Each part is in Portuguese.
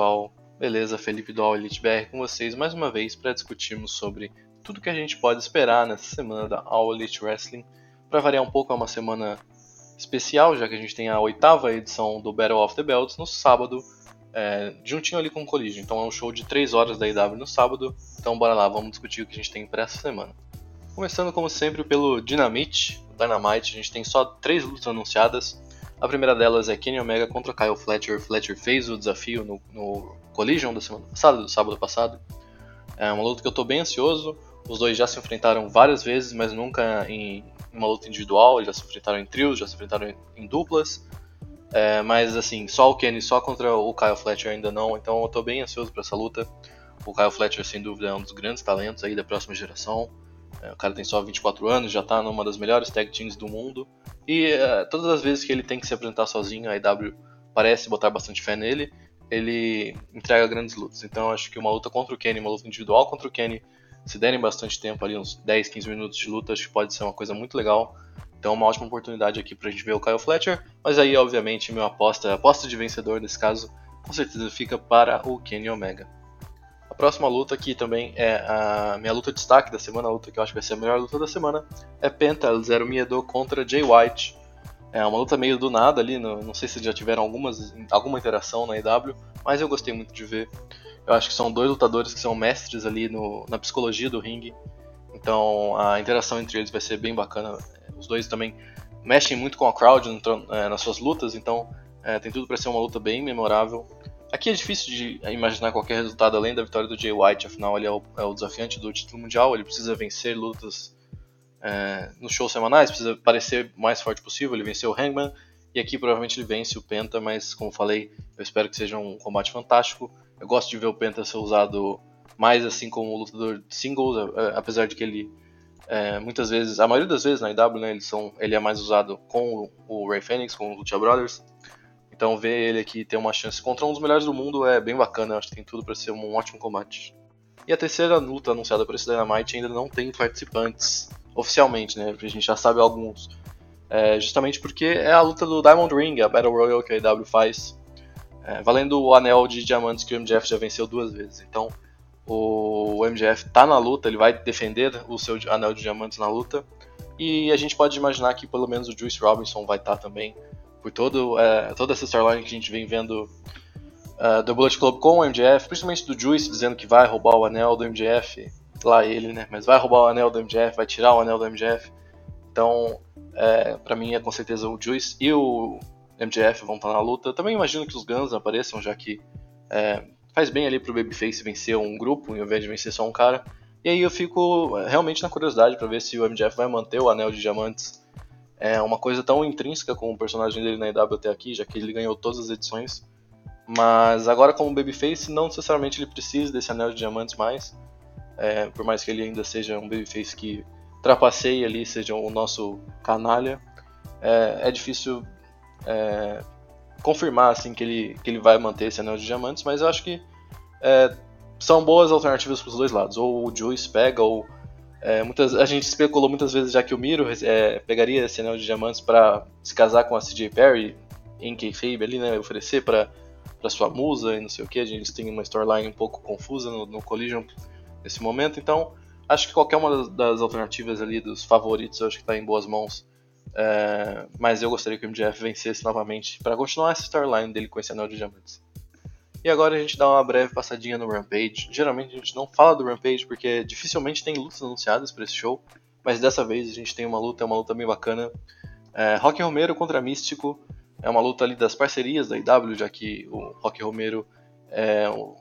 Pessoal, beleza? Felipe do All Elite BR com vocês mais uma vez para discutirmos sobre tudo que a gente pode esperar nessa semana da All Elite Wrestling. Para variar um pouco, é uma semana especial, já que a gente tem a oitava edição do Battle of the Belts no sábado, é, juntinho ali com o Collision. Então é um show de 3 horas da IW no sábado. Então bora lá, vamos discutir o que a gente tem para essa semana. Começando como sempre pelo Dynamite, Dynamite, a gente tem só três lutas anunciadas. A primeira delas é Kenny Omega contra Kyle Fletcher. Fletcher fez o desafio no, no Collision da semana passada, do sábado passado. É uma luta que eu estou bem ansioso. Os dois já se enfrentaram várias vezes, mas nunca em uma luta individual. Eles já se enfrentaram em trios, já se enfrentaram em, em duplas. É, mas assim, só o Kenny, só contra o Kyle Fletcher ainda não. Então eu estou bem ansioso para essa luta. O Kyle Fletcher, sem dúvida, é um dos grandes talentos aí da próxima geração. É, o cara tem só 24 anos, já está numa das melhores tag teams do mundo. E uh, todas as vezes que ele tem que se apresentar sozinho, a IW parece botar bastante fé nele, ele entrega grandes lutas. Então acho que uma luta contra o Kenny, uma luta individual contra o Kenny, se derem bastante tempo ali, uns 10, 15 minutos de luta, acho que pode ser uma coisa muito legal. Então uma ótima oportunidade aqui pra gente ver o Kyle Fletcher, mas aí obviamente minha aposta, a aposta de vencedor nesse caso, com certeza fica para o Kenny Omega. Próxima luta aqui também é a minha luta de destaque da semana, a luta que eu acho que vai ser a melhor luta da semana, é Penta Zero Miedo contra Jay White. É uma luta meio do nada ali, não, não sei se já tiveram algumas, alguma interação na EW, mas eu gostei muito de ver. Eu acho que são dois lutadores que são mestres ali no, na psicologia do ringue, então a interação entre eles vai ser bem bacana. Os dois também mexem muito com a crowd é, nas suas lutas, então é, tem tudo para ser uma luta bem memorável. Aqui é difícil de imaginar qualquer resultado além da vitória do Jay White, afinal ele é o, é o desafiante do título mundial, ele precisa vencer lutas é, nos shows semanais, precisa parecer o mais forte possível, ele venceu o Hangman, e aqui provavelmente ele vence o Penta, mas como falei, eu espero que seja um combate fantástico. Eu gosto de ver o Penta ser usado mais assim como lutador de singles, apesar de que ele é, muitas vezes, a maioria das vezes na IW, né, são, ele é mais usado com o, Ray Phoenix, com o Lucha Brothers, então ver ele aqui ter uma chance contra um dos melhores do mundo é bem bacana, acho que tem tudo para ser um ótimo combate. E a terceira luta anunciada para esse Dynamite ainda não tem participantes oficialmente, né? A gente já sabe alguns. É, justamente porque é a luta do Diamond Ring, a Battle Royale que a AEW faz, é, valendo o anel de diamantes que o MJF já venceu duas vezes. Então o MJF está na luta, ele vai defender o seu anel de diamantes na luta. E a gente pode imaginar que pelo menos o Juice Robinson vai estar tá também por todo, é, toda essa storyline que a gente vem vendo uh, do Bullet Club com o MJF, principalmente do Juice dizendo que vai roubar o anel do MJF, lá ele, né? Mas vai roubar o anel do MJF, vai tirar o anel do MJF. Então, é, para mim é com certeza o Juice e o MJF vão estar na luta. Também imagino que os Guns apareçam, já que é, faz bem ali pro Babyface vencer um grupo, ao invés de vencer só um cara. E aí eu fico realmente na curiosidade para ver se o MJF vai manter o anel de diamantes. É uma coisa tão intrínseca com o personagem dele na EW até aqui, já que ele ganhou todas as edições. Mas agora como babyface, não necessariamente ele precisa desse anel de diamantes mais. É, por mais que ele ainda seja um babyface que trapaceie ali, seja o nosso canalha. É, é difícil é, confirmar assim que ele, que ele vai manter esse anel de diamantes, mas eu acho que é, são boas alternativas para os dois lados. Ou o Juice pega, ou é, muitas, a gente especulou muitas vezes já que o Miro é, pegaria esse anel de diamantes para se casar com a CJ Perry em kayfabe ali, né, oferecer para para sua musa e não sei o que. A gente tem uma storyline um pouco confusa no, no Collision nesse momento, então acho que qualquer uma das, das alternativas ali dos favoritos acho que está em boas mãos. É, mas eu gostaria que o MJF vencesse novamente para continuar essa storyline dele com esse anel de diamantes. E agora a gente dá uma breve passadinha no Rampage. Geralmente a gente não fala do Rampage porque dificilmente tem lutas anunciadas para esse show, mas dessa vez a gente tem uma luta, é uma luta bem bacana. É, Rock Romero contra Místico é uma luta ali das parcerias da IW, já que o Rock Romero é o,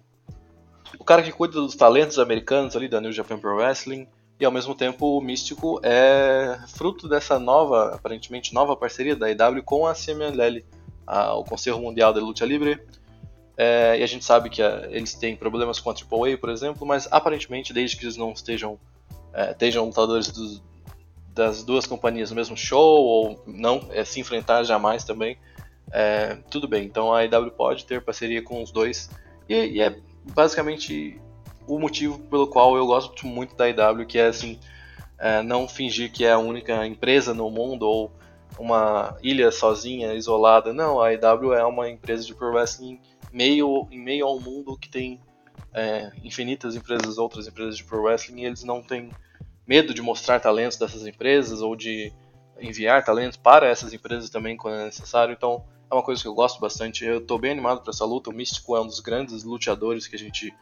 o cara que cuida dos talentos americanos ali da New Japan Pro Wrestling e ao mesmo tempo o Místico é fruto dessa nova, aparentemente nova parceria da IW com a CMLL, a, o Conselho Mundial de Luta Livre. É, e a gente sabe que a, eles têm problemas com a AAA, por exemplo, mas aparentemente, desde que eles não estejam, é, estejam lutadores das duas companhias no mesmo show, ou não é, se enfrentar jamais também, é, tudo bem. Então a IW pode ter parceria com os dois, e, e é basicamente o motivo pelo qual eu gosto muito da IW, que é assim, é, não fingir que é a única empresa no mundo ou uma ilha sozinha, isolada. Não, a IW é uma empresa de pro wrestling meio, em meio ao mundo que tem é, infinitas empresas, outras empresas de pro wrestling, e eles não têm medo de mostrar talentos dessas empresas ou de enviar talentos para essas empresas também quando é necessário. Então é uma coisa que eu gosto bastante. Eu estou bem animado para essa luta. O Místico é um dos grandes luteadores que a gente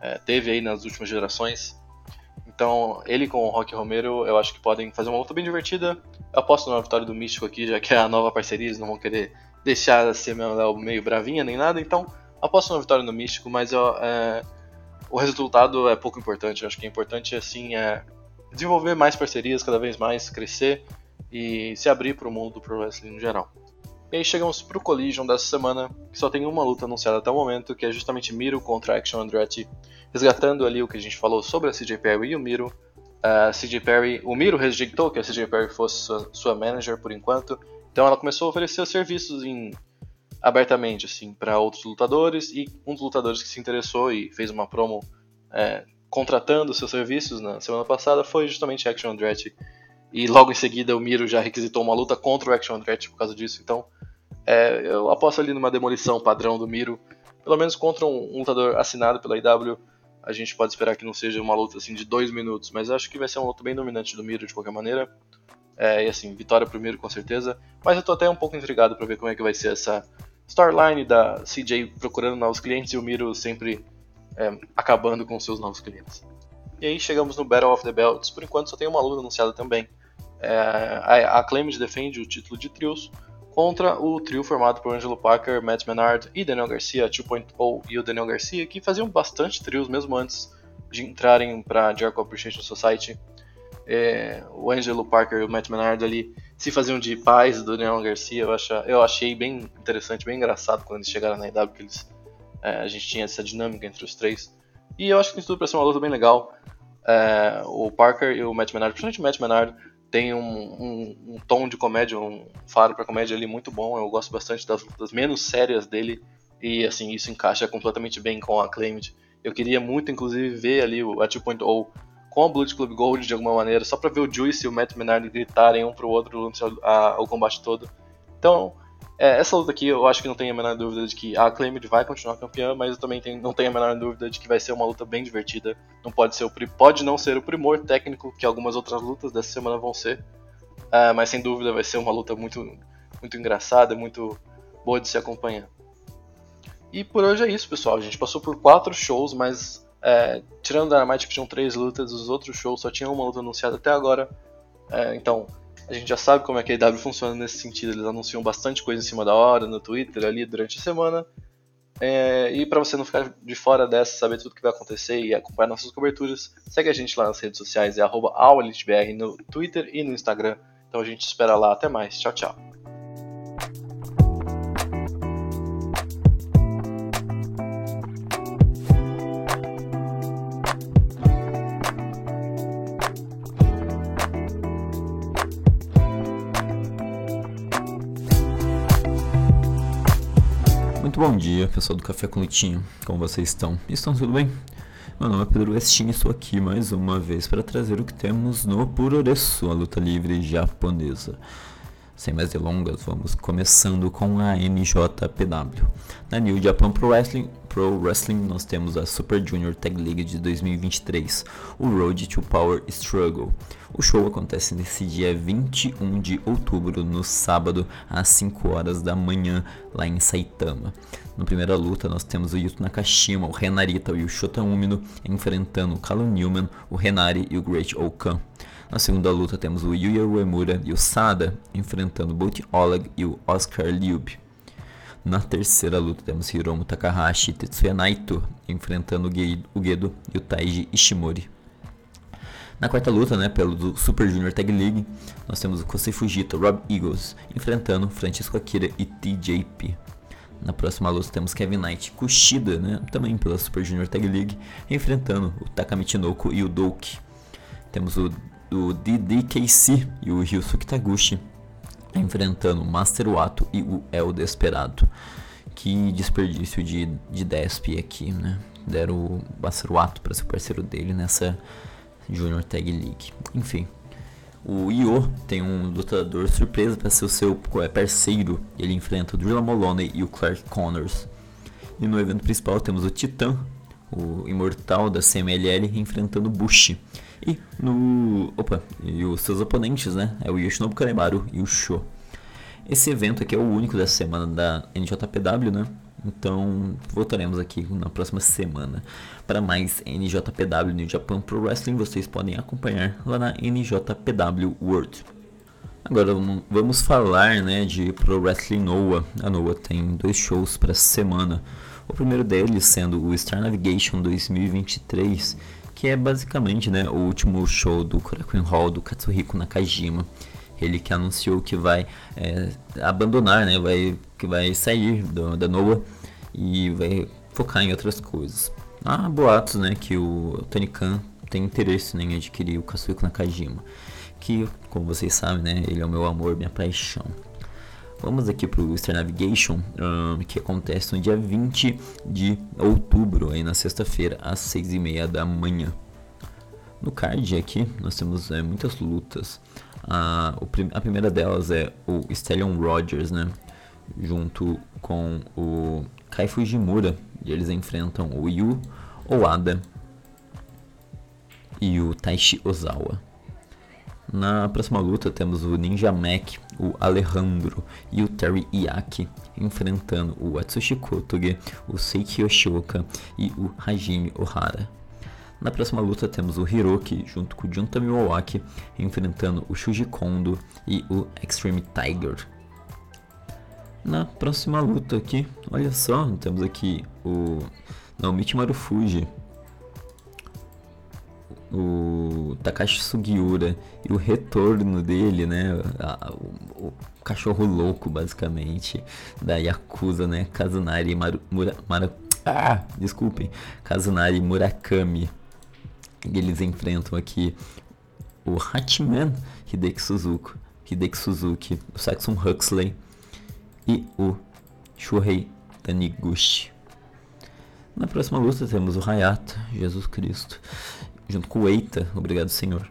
é, teve aí nas últimas gerações. Então, ele com o Rock Romero, eu acho que podem fazer uma luta bem divertida. Eu aposto na vitória do Místico aqui, já que é a nova parceria, eles não vão querer deixar a ser meio bravinha nem nada. Então, aposto na vitória do Místico, mas eu, é, o resultado é pouco importante. Eu acho que é importante, assim, é desenvolver mais parcerias, cada vez mais, crescer e se abrir para o mundo do Pro Wrestling no geral. E aí chegamos pro Collision dessa semana, que só tem uma luta anunciada até o momento, que é justamente Miro contra Action Andretti, resgatando ali o que a gente falou sobre a CJ Perry e o Miro. Uh, CJ Perry, o Miro rejeitou que a CJ Perry fosse sua, sua manager por enquanto, então ela começou a oferecer serviços em, abertamente assim para outros lutadores e um dos lutadores que se interessou e fez uma promo é, contratando seus serviços na semana passada foi justamente Action Andretti e logo em seguida o Miro já requisitou uma luta contra o Action Andretti por causa disso. Então é, eu aposto ali numa demolição padrão do Miro, pelo menos contra um, um lutador assinado pela IW. A gente pode esperar que não seja uma luta assim de dois minutos, mas acho que vai ser uma luta bem dominante do Miro de qualquer maneira. É, e assim, vitória pro Miro com certeza. Mas eu tô até um pouco intrigado para ver como é que vai ser essa storyline da CJ procurando novos clientes e o Miro sempre é, acabando com seus novos clientes. E aí chegamos no Battle of the Belts. Por enquanto só tem uma luta anunciada também. É, a Acclaimed defende o título de trios contra o trio formado por Angelo Parker, Matt Menard e Daniel Garcia, 2.0 e o Daniel Garcia, que faziam bastante trios mesmo antes de entrarem para Jericho Appreciation Society. É, o Angelo Parker e o Matt Menard ali se faziam de pais do Daniel Garcia. Eu, acha, eu achei bem interessante, bem engraçado quando eles chegaram na IW, que eles, é, a gente tinha essa dinâmica entre os três. E eu acho que tem tudo para ser uma luta bem legal. É, o Parker e o Matt Menard, principalmente o Matt Menard, tem um, um, um, tom de comédia, um faro para comédia ali muito bom. Eu gosto bastante das lutas menos sérias dele e assim isso encaixa completamente bem com a Acclaimed. Eu queria muito, inclusive, ver ali o a 2.0 com a Blood Club Gold de alguma maneira, só para ver o Juice e o Matt Menard gritarem um pro outro durante o combate todo. Então, é, essa luta aqui eu acho que não tenho a menor dúvida de que a Acclaimed vai continuar campeã, mas eu também tenho, não tenho a menor dúvida de que vai ser uma luta bem divertida. Não pode ser o pode não ser o primor técnico que algumas outras lutas dessa semana vão ser, uh, mas sem dúvida vai ser uma luta muito muito engraçada, muito boa de se acompanhar. E por hoje é isso, pessoal. A gente passou por quatro shows, mas é, tirando Dynamite que tinham três lutas, os outros shows só tinham uma luta anunciada até agora. É, então a gente já sabe como é que a IW funciona nesse sentido. Eles anunciam bastante coisa em cima da hora, no Twitter, ali durante a semana. É, e para você não ficar de fora dessa, saber tudo que vai acontecer e acompanhar nossas coberturas, segue a gente lá nas redes sociais, é arroba no Twitter e no Instagram. Então a gente espera lá. Até mais. Tchau, tchau. Pessoal do Café com Lutinho. Como vocês estão? Estão tudo bem? Meu nome é Pedro Westin e estou aqui mais uma vez para trazer o que temos no Puroresu, a luta livre japonesa. Sem mais delongas, vamos começando com a NJPW. Na New Japan Pro Wrestling, Pro Wrestling nós temos a Super Junior Tag League de 2023, o Road to Power Struggle. O show acontece nesse dia 21 de outubro, no sábado, às 5 horas da manhã, lá em Saitama. Na primeira luta, nós temos o Yuto Nakashima, o Renarita e o Shota Umino enfrentando o Callum Newman, o Renari e o Great Okan. Na segunda luta, temos o Yuya Uemura e o Sada enfrentando o Bolt Oleg e o Oscar Liub. Na terceira luta temos Hiromu Takahashi e Tetsuya Naito enfrentando o Gedo e o Taiji Ishimori. Na quarta luta, né, pelo Super Junior Tag League, nós temos o Kosei Fujita, Rob Eagles enfrentando Francisco Akira e TJP. Na próxima luta temos Kevin Knight Kushida, né, também pela Super Junior Tag League, enfrentando o Takamichi Noko e o Douki. Temos o, o DDKC e o Ryusuke Taguchi enfrentando o Master Wato e o El Desperado. Que desperdício de, de Desp aqui, né? Deram o Master Wato para ser parceiro dele nessa Junior Tag League. Enfim, o Io tem um lutador surpresa para ser o seu é, parceiro. Ele enfrenta o Drilla Moloney e o Clark Connors. E no evento principal temos o Titã, o imortal da CMLL, enfrentando o Bush. E no. Opa, e os seus oponentes, né? É o Yoshinobu Kanemaru e o Sho. Esse evento aqui é o único dessa semana da NJPW, né? Então voltaremos aqui na próxima semana para mais NJPW New Japan Pro Wrestling. Vocês podem acompanhar lá na NJPW World. Agora vamos falar né, de Pro Wrestling Noah. A Noah tem dois shows para semana. O primeiro deles sendo o Star Navigation 2023 que é basicamente né, o último show do Korakuen Hall do Katsuhiko Nakajima. Ele que anunciou que vai é, abandonar, né, vai, que vai sair do, da Noah e vai focar em outras coisas. Há boatos né, que o Tony Khan tem interesse né, em adquirir o Katsuhiko Nakajima, que, como vocês sabem, né, ele é o meu amor, minha paixão. Vamos aqui para o Star Navigation, um, que acontece no dia 20 de outubro, aí na sexta-feira, às 6h30 da manhã. No card aqui, nós temos é, muitas lutas. A, a primeira delas é o Stallion Rogers, né? Junto com o Kai Fujimura. E eles enfrentam o Yu Oada e o Taishi Ozawa. Na próxima luta temos o Ninja Mac, o Alejandro e o Terry Iaki enfrentando o Atsushi Kotoge, o Seiki Yoshioka e o Hajime Ohara. Na próxima luta temos o Hiroki junto com o Junta Miyawaki enfrentando o Shuji Kondo e o Extreme Tiger. Na próxima luta aqui, olha só, temos aqui o Naomichi Marufuji o Takashi Sugiura e o retorno dele, né? A, o, o, cachorro louco, basicamente, da Yakuza, né? Kazunari Maru, Mura, Mara, ah, desculpem, Kazunari Murakami. Eles enfrentam aqui o Hatman Hideki Suzuki, Hideki Suzuki, o Saxon Huxley e o Shuhei Taniguchi. Na próxima luta temos o Hayato, Jesus Cristo, junto com o Eita, obrigado senhor,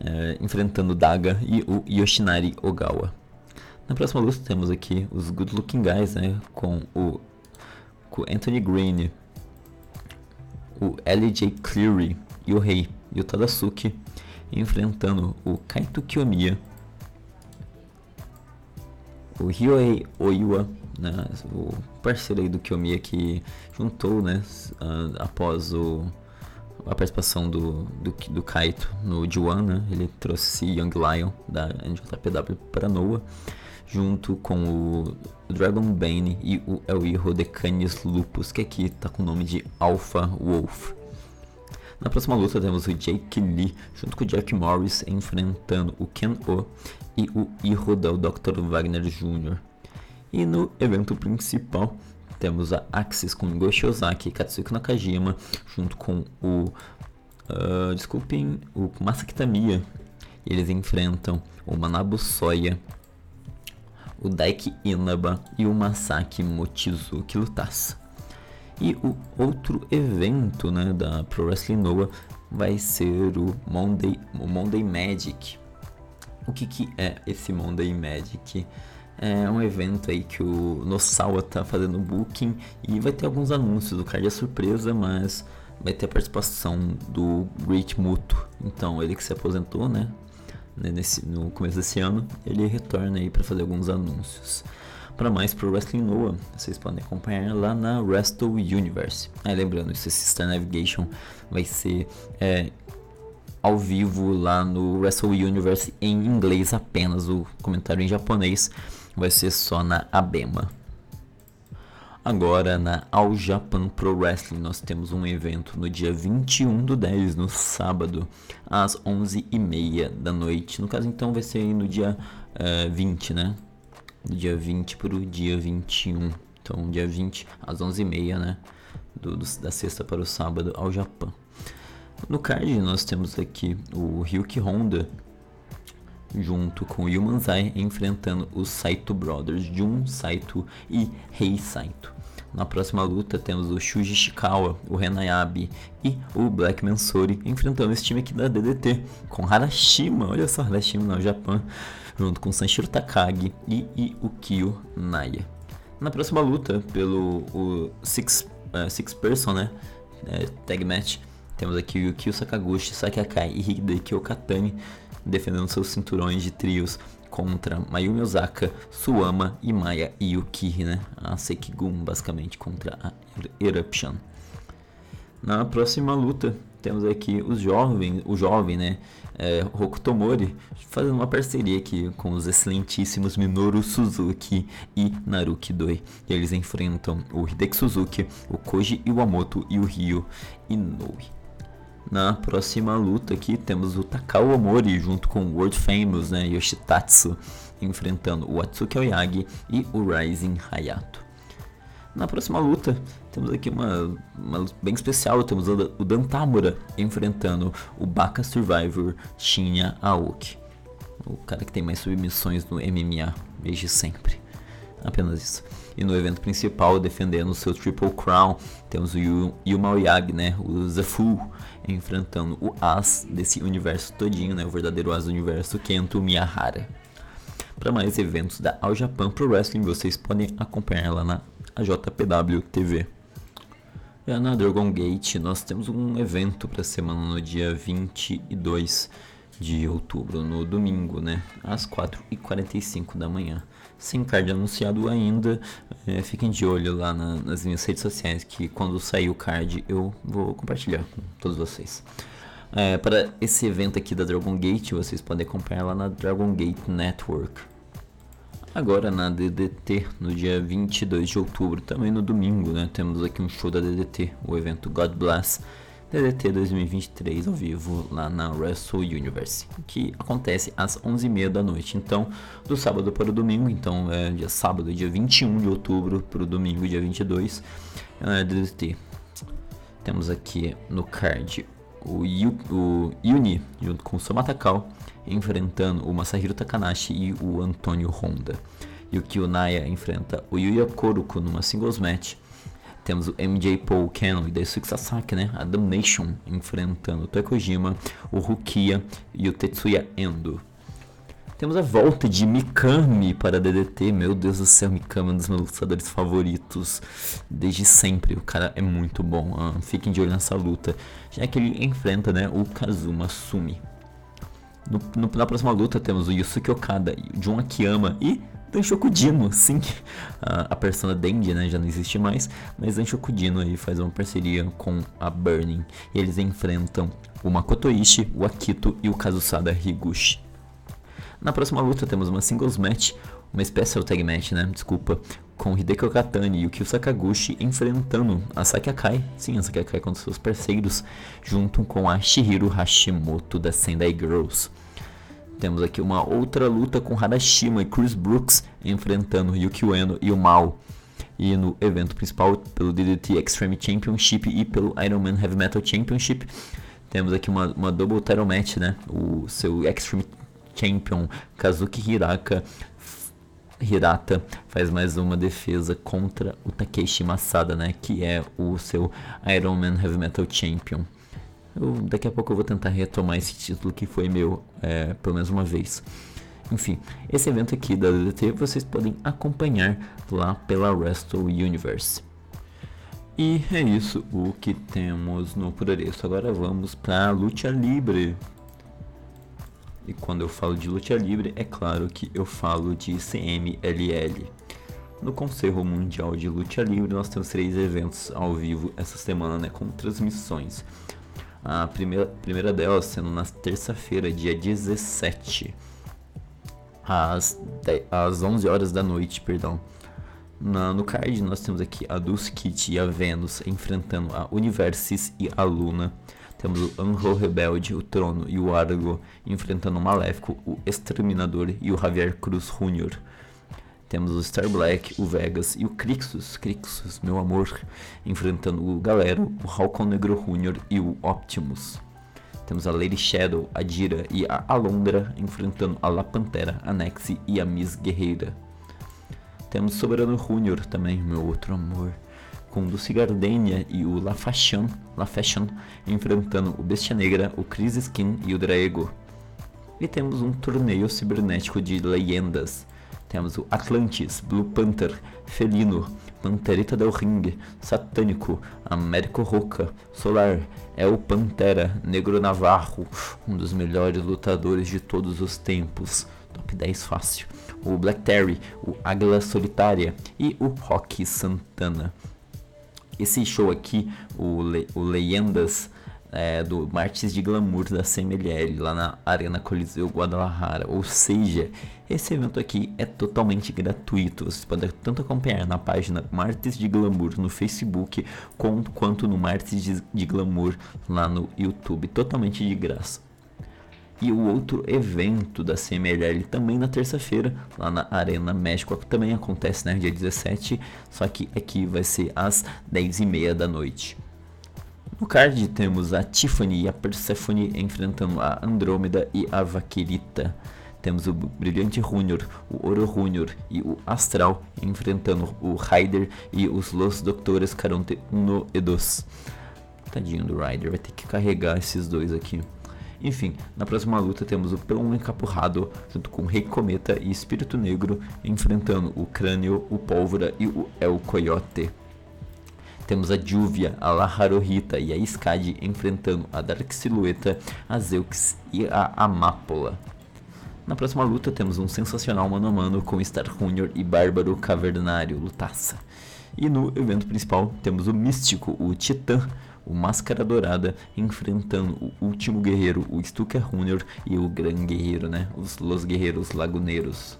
é, enfrentando Daga e o Yoshinari Ogawa. Na próxima luta temos aqui os Good Looking Guys, né, com o com Anthony Green, o LJ Cleary e o Rei e o Tadasuke enfrentando o Kaito Kiyomiya, o Ryohei Oiwa, né, o parceiro aí do Kiyomiya que juntou né, após o a participação do, do, do Kaito no D1, né? Ele trouxe Young Lion da NJPW para Noah, junto com o Dragon Bane e o El Hijo de Canis Lupus, que aqui tá com o nome de Alpha Wolf. Na próxima luta temos o Jake Lee junto com o Jack Morris enfrentando o Ken O e o Hijo do Dr. Wagner Jr. E no evento principal temos a Axis com Goshi Ozaki e Katsuki Nakajima junto com o uh, desculpem, o Masaki Tamiya. Eles enfrentam o Manabu Soya, o Daiki Inaba e o Masaki Mochizuki Lutasa. E o outro evento né, da Pro Wrestling Noah vai ser o Monday, o Monday Magic. O que, que é esse Monday Magic? É um evento aí que o Nosawa tá fazendo booking e vai ter alguns anúncios. O card é surpresa, mas vai ter a participação do Great Muto. Então, ele que se aposentou, né? Nesse, no começo desse ano, ele retorna aí para fazer alguns anúncios. Para mais pro Wrestling Noah, vocês podem acompanhar lá na Wrestle Universe. Ah, lembrando, esse Star Navigation vai ser é, ao vivo lá no Wrestle Universe em inglês apenas. O comentário em japonês vai ser só na Abema. Agora na All Japan Pro Wrestling nós temos um evento no dia 21 do 10, no sábado, às 11h30 da noite. No caso então vai ser no dia uh, eh, 20, né? Do dia 20 para o dia 21. Então dia 20 às 11h30, né? Do, do, da sexta para o sábado ao Japão. No card nós temos aqui o Ryuki Honda junto com o Yumanzai enfrentando os Saito Brothers, Jun Saito e Rei Saito. Na próxima luta temos o Shuji Shikawa, o Renayabe e o Black Mansori enfrentando esse time aqui da DDT com Harashima, olha só, Harashima no Japão, junto com Sanshiro Takagi e, o Kyo Naya. Na próxima luta, pelo o Six, uh, six Person né, uh, Tag Match, temos aqui o Yukio Sakaguchi, Sakiakai e Hideki Okatani defendendo seus cinturões de trios contra Mayumi Osaka, Suama e Maya Yuki, né? A Sekigun, basicamente, contra a Eruption. Na próxima luta, temos aqui os jovens, o jovem, né? É, Hokutomori fazendo uma parceria aqui com os excelentíssimos Minoru Suzuki e Naruki Doi. E eles enfrentam o Hideki Suzuki, o Koji Iwamoto e o Ryo Inoue. Na próxima luta aqui temos o Takao Omori junto com o World Famous né, Yoshitatsu enfrentando o Atsuki Oyagi e o Rising Hayato. Na próxima luta temos aqui uma, uma luta bem especial, temos o, Dantamura enfrentando o Baka Survivor Shinya Aoki. O cara que tem mais submissões no MMA desde sempre. Apenas isso. E no evento principal, defendendo seu Triple Crown, temos o Yuma Oyagi, né? O Zafu, enfrentando o As desse universo todinho, né? O verdadeiro As do universo, Kento Miyahara. Para mais eventos da All Japan Pro Wrestling, vocês podem acompanhar lá na JPW TV. Já na Dragon Gate, nós temos um evento para semana no dia 22 de outubro, no domingo, né? Às 4h45 da manhã sem card anunciado ainda. É, fiquem de olho lá na, nas minhas redes sociais que quando sair o card eu vou compartilhar com todos vocês. É, para esse evento aqui da Dragon Gate, vocês podem acompanhar lá na Dragon Gate Network. Agora na DDT, no dia 22 de outubro, também no domingo, né, temos aqui um show da DDT, o evento God Bless DDT 2023 ao vivo lá na Wrestle Universe, que acontece às 11h30 da noite. Então, do sábado para o domingo, então é dia sábado, dia 21 de outubro, para o domingo, dia 22, é DDT. Temos aqui no card o, Yu, o Yuni junto com o Somatakal enfrentando o Masahiro Takanashi e o Antônio Honda. E o Kyonaya enfrenta o Yuya Koruko numa singles match temos o MJ Paul Cannon e Daisuke Sasaki, né? A Damnation enfrentando o Toekojima, o Rukia e o Tetsuya Endo. Temos a volta de Mikami para DDT. Meu Deus do céu, Mikami é um dos meus lutadores favoritos desde sempre. O cara é muito bom. Ah, fiquem de olho nessa luta. Já que ele enfrenta né, o Kazuma Sumi. No, no, na próxima luta temos o Yusuke Okada, o Jun Akiyama e Danshokudino, sim. A, a persona Dendi, né, já não existe mais, mas Danshokudino aí faz uma parceria com a Burning. E eles enfrentam o Makoto Ishii, o Akito e o Kazusada Higuchi. Na próxima luta temos uma singles match, uma Special Tag Match, né? Desculpa. Com Hideki Okatani e o Kyo Sakaguchi enfrentando a Sakai, sim, a Sakai com seus parceiros, junto com a Shihiro Hashimoto da Sendai Girls. Temos aqui uma outra luta com Harashima e Chris Brooks enfrentando Yuki Ueno e o Mal. E no evento principal, pelo DDT Extreme Championship e pelo Ironman Heavy Metal Championship, temos aqui uma, uma double title match, né? O seu Extreme Champion Kazuki Hiraka Hirata faz mais uma defesa contra o Takeshi Masada, né? Que é o seu Ironman Heavy Metal Champion. Eu, daqui a pouco eu vou tentar retomar esse título que foi meu é, pelo menos uma vez. Enfim, esse evento aqui da DDT vocês podem acompanhar lá pela Wrestle Universe. E é isso o que temos no Purereço. Agora vamos para Luta Libre. E quando eu falo de Luta Libre, é claro que eu falo de CMLL. No Conselho Mundial de Luta Livre, nós temos três eventos ao vivo essa semana, né, com transmissões. A primeira, primeira delas sendo na terça-feira, dia 17, às, 10, às 11 horas da noite, perdão. Na, no card nós temos aqui a Dulce e a Vênus enfrentando a Universis e a Luna. Temos o Anro Rebelde, o Trono e o Argo enfrentando o Maléfico, o Exterminador e o Javier Cruz Jr. Temos o Star Black, o Vegas e o Crixus, Crixus, meu amor, enfrentando o Galero, o Halcon Negro Jr. e o Optimus. Temos a Lady Shadow, a Dira e a Alondra enfrentando a La Pantera, a Nexi e a Miss Guerreira. Temos Soberano Jr. também, meu outro amor, com Dulce Gardenia e o La Fashion, La Fashion enfrentando o Bestia Negra, o Chris Skin e o Draego. E temos um torneio cibernético de leyendas temos o Atlantis, Blue Panther, Felino, Panterita del Ring, Satânico, Américo Roca, Solar, El Pantera, Negro Navarro, um dos melhores lutadores de todos os tempos, top 10 fácil, o Black Terry, o Águila Solitária e o Rock Santana. Esse show aqui, o, Le o Leyendas, é, do Martins de Glamour da CMLL lá na Arena Coliseu Guadalajara. Ou seja, esse evento aqui é totalmente gratuito. Você pode tanto acompanhar na página Martins de Glamour no Facebook quanto no Martins de Glamour lá no YouTube, totalmente de graça. E o outro evento da CMLL também na terça-feira, lá na Arena México, também acontece, né, dia 17, só que aqui vai ser às 10h30 da noite. No card temos a Tiffany e a Persephone enfrentando a Andrômeda e a Vaquerita. Temos o Brilhante Júnior, o Oro Júnior e o Astral enfrentando o Ryder e os Los Doctores Caronte 1 e 2. Tadinho do Ryder, vai ter que carregar esses dois aqui. Enfim, na próxima luta temos o Pão Encapurrado junto com o Rei Cometa e Espírito Negro enfrentando o Crânio, o Pólvora e o El Coyote. Temos a Júvia, a La Haruhita e a Skadi enfrentando a Dark Silhueta, a Zeux e a Amápola. Na próxima luta temos um sensacional mano a mano com Star Junior e Bárbaro Cavernário, lutaça. E no evento principal temos o Místico, o Titã, o Máscara Dourada enfrentando o último guerreiro, o Stuka Junior e o Gran Guerreiro, né? Os Los Guerreiros Laguneiros.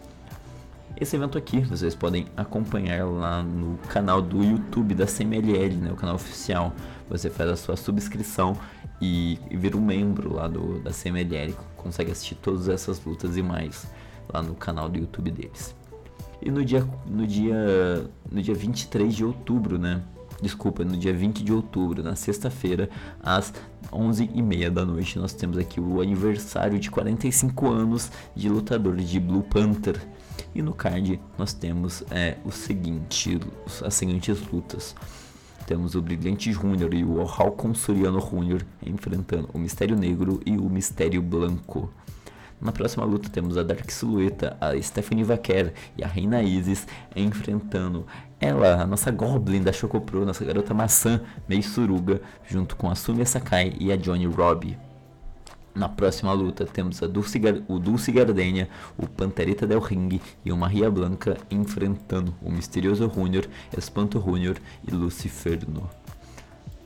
Esse evento aqui vocês podem acompanhar lá no canal do YouTube da CMLL, né, o canal oficial. Você faz a sua subscrição e, e vira um membro lá do, da CMLL, consegue assistir todas essas lutas e mais lá no canal do YouTube deles. E no dia, no dia, no dia 23 de outubro, né? Desculpa, no dia 20 de outubro, na sexta-feira, às 11h30 da noite, nós temos aqui o aniversário de 45 anos de lutador de Blue Panther. E no card nós temos é, o seguinte, as seguintes lutas. Temos o Brilhante Júnior e o Halcon Soriano Júnior enfrentando o Mistério Negro e o Mistério Blanco. Na próxima luta temos a Dark Silhueta, a Stephanie Vaquer e a Reina Isis enfrentando ela, a nossa Goblin da Chocopro, nossa garota maçã, meio suruga, junto com a Sumi Sakai e a Johnny Robbie. Na próxima luta temos a Dulce, o Dulce Gardenia, o Panterita del Ring e o Maria Blanca enfrentando o Misterioso Júnior, Espanto Júnior e Luciferno.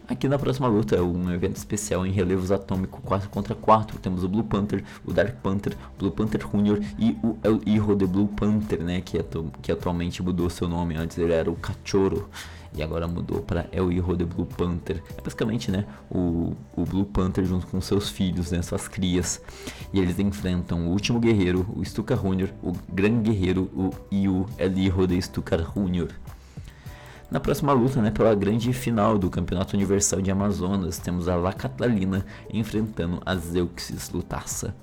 Aqui na próxima luta um evento especial em relevos atômico 4 contra 4. Temos o Blue Panther, o Dark Panther, o Blue Panther Jr. e o El Hijo de Blue Panther, né? Que, atu que atualmente mudou seu nome. Antes ele era o Cachorro e agora mudou para El Hijo de Blue Panther. É basicamente, né? O, o Blue Panther junto com seus filhos, né? Suas crias. E eles enfrentam o último guerreiro, o Stuka Jr., o grande guerreiro, o o El Hijo de Stuka Jr. Na próxima luta, né, pela grande final do Campeonato Universal de Amazonas, temos a La Catalina enfrentando a Zeuxis Lutaça.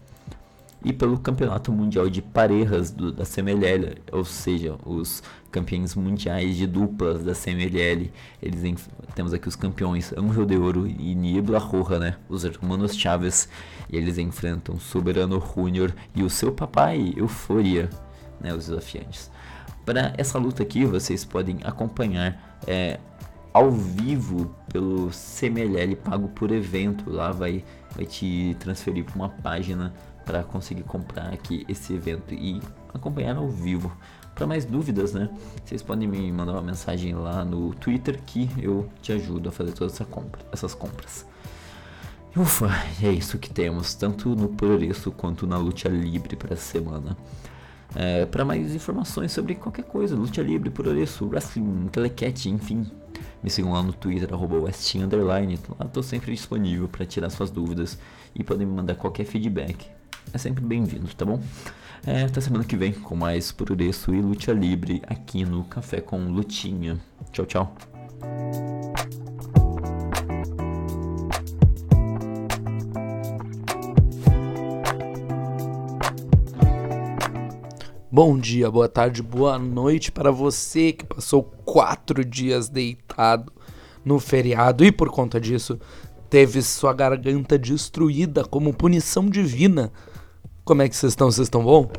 E pelo Campeonato Mundial de Parejas do, da CMLL, ou seja, os campeões mundiais de duplas da CMLL, eles temos aqui os campeões Angel de Ouro e Niebla Roja, né, os hermanos Chaves, e eles enfrentam Soberano Júnior e o seu papai, Euforia, né, os desafiantes. Para essa luta aqui, vocês podem acompanhar é, ao vivo pelo CMLL pago por evento. Lá vai, vai te transferir para uma página para conseguir comprar aqui esse evento e acompanhar ao vivo. Para mais dúvidas, né? Vocês podem me mandar uma mensagem lá no Twitter que eu te ajudo a fazer todas essa compra, essas compras. Ufa, é isso que temos, tanto no Progresso quanto na Luta Livre para essa semana. É, para mais informações sobre qualquer coisa, luta livre, por isso, wrestling, telecat, enfim, me sigam lá no Twitter, arroba Westin Underline. Lá estou sempre disponível para tirar suas dúvidas e podem me mandar qualquer feedback. É sempre bem-vindo, tá bom? É, até semana que vem com mais por isso e luta livre aqui no Café com Lutinha. Tchau, tchau. Bom dia, boa tarde, boa noite para você que passou quatro dias deitado no feriado e por conta disso teve sua garganta destruída como punição divina. Como é que vocês estão? Vocês estão bom?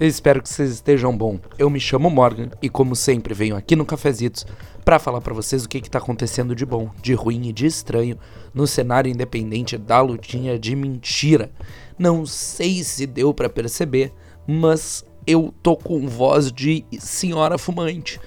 Eu espero que vocês estejam bom. Eu me chamo Morgan e como sempre venho aqui no Cafezitos para falar para vocês o que está acontecendo de bom, de ruim e de estranho no cenário independente da lutinha de mentira. Não sei se deu para perceber, mas eu tô com voz de senhora fumante.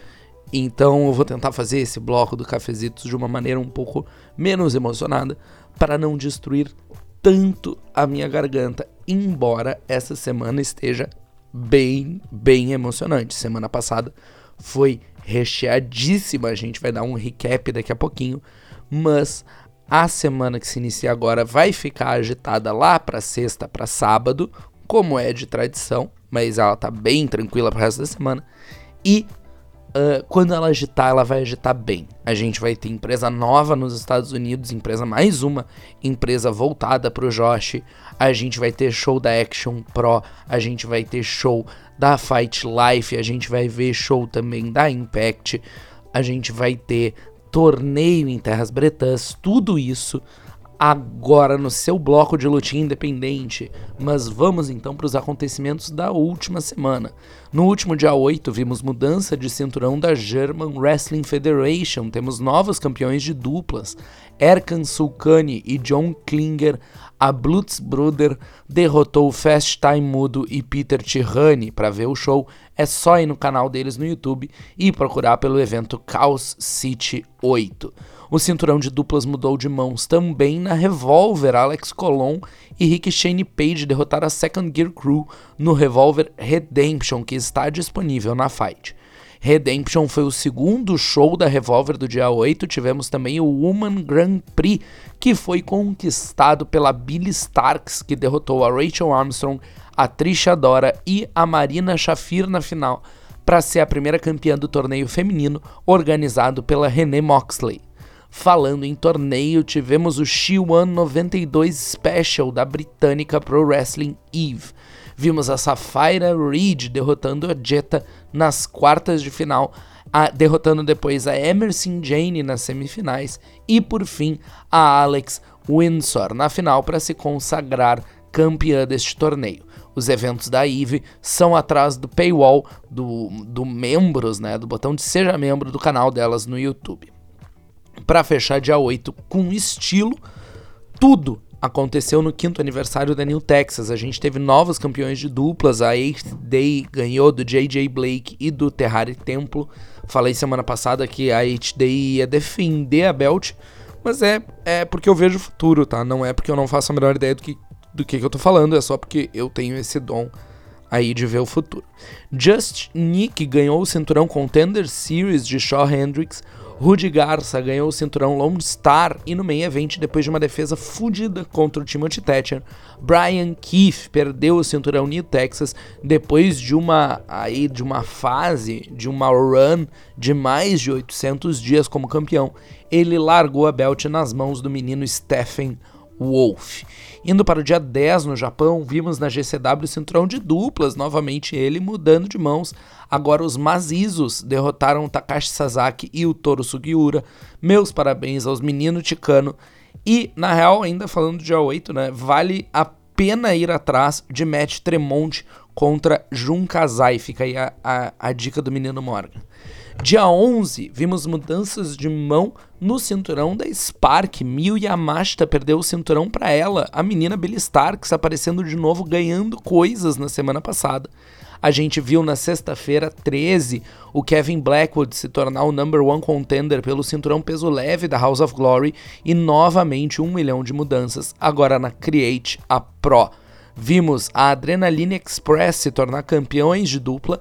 Então eu vou tentar fazer esse bloco do cafezitos de uma maneira um pouco menos emocionada para não destruir tanto a minha garganta, embora essa semana esteja bem, bem emocionante. Semana passada foi recheadíssima, a gente vai dar um recap daqui a pouquinho, mas a semana que se inicia agora vai ficar agitada lá para sexta, para sábado, como é de tradição, mas ela tá bem tranquila pro resto da semana. E uh, quando ela agitar, ela vai agitar bem. A gente vai ter empresa nova nos Estados Unidos, empresa mais uma, empresa voltada pro Josh. A gente vai ter show da Action Pro, a gente vai ter show da Fight Life, a gente vai ver show também da Impact, a gente vai ter torneio em Terras Bretãs, tudo isso agora no seu bloco de lutinha independente. Mas vamos então para os acontecimentos da última semana. No último dia 8, vimos mudança de cinturão da German Wrestling Federation. Temos novos campeões de duplas. Erkan Sulkani e John Klinger. A Blutsbruder derrotou Fast Time Mudo e Peter Tirani. Para ver o show, é só ir no canal deles no YouTube e procurar pelo evento Chaos City 8. O cinturão de duplas mudou de mãos também na Revolver. Alex Colon e Rick Shane Page derrotaram a Second Gear Crew no Revolver Redemption, que está disponível na Fight. Redemption foi o segundo show da Revolver do dia 8. Tivemos também o Woman Grand Prix, que foi conquistado pela Billy Starks, que derrotou a Rachel Armstrong, a Trisha Dora e a Marina Shafir na final, para ser a primeira campeã do torneio feminino organizado pela Renee Moxley. Falando em torneio, tivemos o She-One 92 Special da britânica Pro Wrestling Eve. Vimos a Sapphira Reed derrotando a Jetta nas quartas de final, a, derrotando depois a Emerson Jane nas semifinais e por fim a Alex Windsor na final para se consagrar campeã deste torneio. Os eventos da Eve são atrás do paywall do, do membros, né, do botão de seja membro do canal delas no YouTube para fechar dia 8 com estilo. Tudo aconteceu no quinto aniversário da New Texas. A gente teve novos campeões de duplas. A Eighth Day ganhou do JJ Blake e do Terrari Templo. Falei semana passada que a HDI ia defender a belt, mas é, é porque eu vejo o futuro, tá? Não é porque eu não faço a menor ideia do que, do que, que eu tô falando, é só porque eu tenho esse dom aí de ver o futuro. Just Nick ganhou o cinturão Contender Series de Shaw Hendricks. Rudy Garça ganhou o cinturão Lone Star e no main event depois de uma defesa fodida contra o Timothy Thatcher. Brian Keith perdeu o cinturão New Texas depois de uma aí de uma fase, de uma run de mais de 800 dias como campeão. Ele largou a belt nas mãos do menino Stephen Wolf. Indo para o dia 10 no Japão, vimos na GCW cinturão de duplas, novamente ele mudando de mãos. Agora os Mazizos derrotaram o Takashi Sasaki e o Toru Sugiura. Meus parabéns aos meninos Ticano. E, na real, ainda falando do dia 8, né, vale a pena ir atrás de Matt Tremont contra Jun Kazai. Fica aí a, a, a dica do menino Morgan. Dia 11, vimos mudanças de mão no cinturão da Spark. Miyu Yamashita perdeu o cinturão para ela. A menina Billy Starks aparecendo de novo, ganhando coisas na semana passada. A gente viu na sexta-feira 13 o Kevin Blackwood se tornar o number one contender pelo cinturão peso leve da House of Glory e novamente um milhão de mudanças agora na Create a Pro. Vimos a Adrenaline Express se tornar campeões de dupla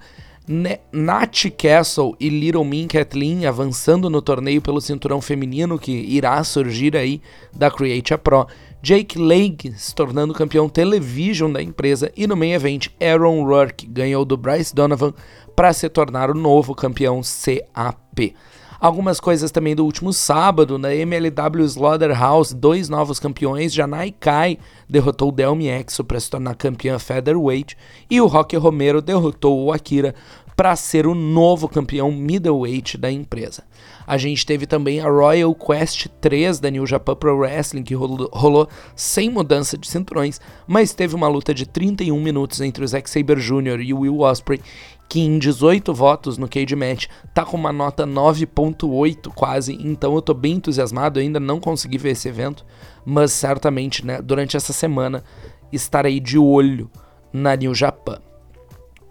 Nat Castle e Little Min Kathleen avançando no torneio pelo cinturão feminino que irá surgir aí da Create a Pro. Jake Lake se tornando campeão television da empresa e no main event Aaron Rourke ganhou do Bryce Donovan para se tornar o novo campeão CAP. Algumas coisas também do último sábado, na MLW Slaughterhouse, dois novos campeões, Janai Kai derrotou o Delmi Exo para se tornar campeã featherweight e o Rocky Romero derrotou o Akira para ser o novo campeão middleweight da empresa. A gente teve também a Royal Quest 3 da New Japan Pro Wrestling, que rolou, rolou sem mudança de cinturões, mas teve uma luta de 31 minutos entre o Zack Sabre Jr. e o Will Ospreay, que em 18 votos no Cage Match tá com uma nota 9.8 quase, então eu tô bem entusiasmado, eu ainda não consegui ver esse evento, mas certamente, né, durante essa semana estarei de olho na New Japan.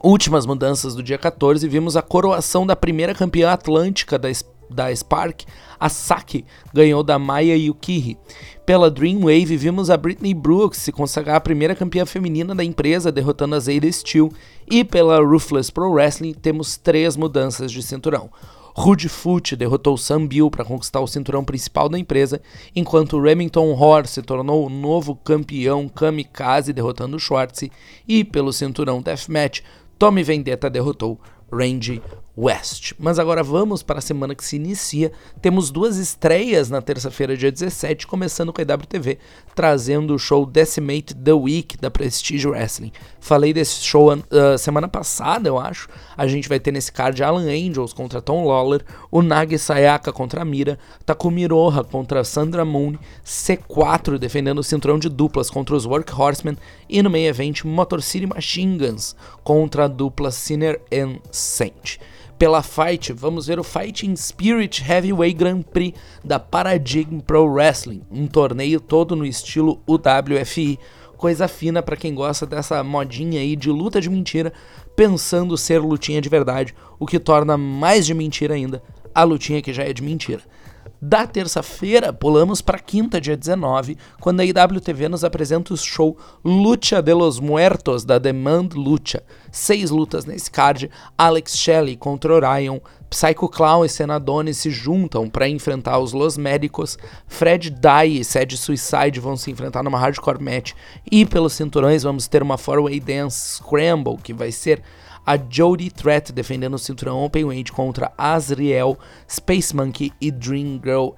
Últimas mudanças do dia 14, vimos a coroação da primeira campeã atlântica da da Spark, a Saki ganhou da Maya Yukiri. Pela Dreamwave, vimos a Britney Brooks se consagrar a primeira campeã feminina da empresa, derrotando a Zayda Steel. E pela Ruthless Pro Wrestling, temos três mudanças de cinturão. Rude Foot derrotou Sam Bill para conquistar o cinturão principal da empresa, enquanto Remington Horr se tornou o novo campeão Kamikaze, derrotando Schwartz. E pelo cinturão Deathmatch, Tommy Vendetta derrotou Randy West. Mas agora vamos para a semana que se inicia. Temos duas estreias na terça-feira, dia 17, começando com a IWTV, trazendo o show Decimate the Week da Prestige Wrestling. Falei desse show uh, semana passada, eu acho. A gente vai ter nesse card Alan Angels contra Tom Lawler, o Nagi Sayaka contra Mira, Takumi Roha contra Sandra Moon, C4 defendendo o cinturão de duplas contra os Workhorsemen e no meio evento Motor City Machine Guns contra a dupla Sinner and Saint pela Fight, vamos ver o Fighting Spirit Heavyweight Grand Prix da Paradigm Pro Wrestling, um torneio todo no estilo UWFI. Coisa fina para quem gosta dessa modinha aí de luta de mentira, pensando ser lutinha de verdade, o que torna mais de mentira ainda a lutinha que já é de mentira. Da terça-feira, pulamos para quinta, dia 19, quando a IWTV nos apresenta o show Lucha de los Muertos, da Demand Lucha. Seis lutas nesse card, Alex Shelley contra Orion, Psycho Clown e Senadone se juntam para enfrentar os Los Médicos, Fred Dye e Sad Suicide vão se enfrentar numa hardcore match, e pelos cinturões vamos ter uma four-way dance scramble, que vai ser a Jodie Threat defendendo o cinturão Openweight contra Azriel, Space Monkey e Dream Girl.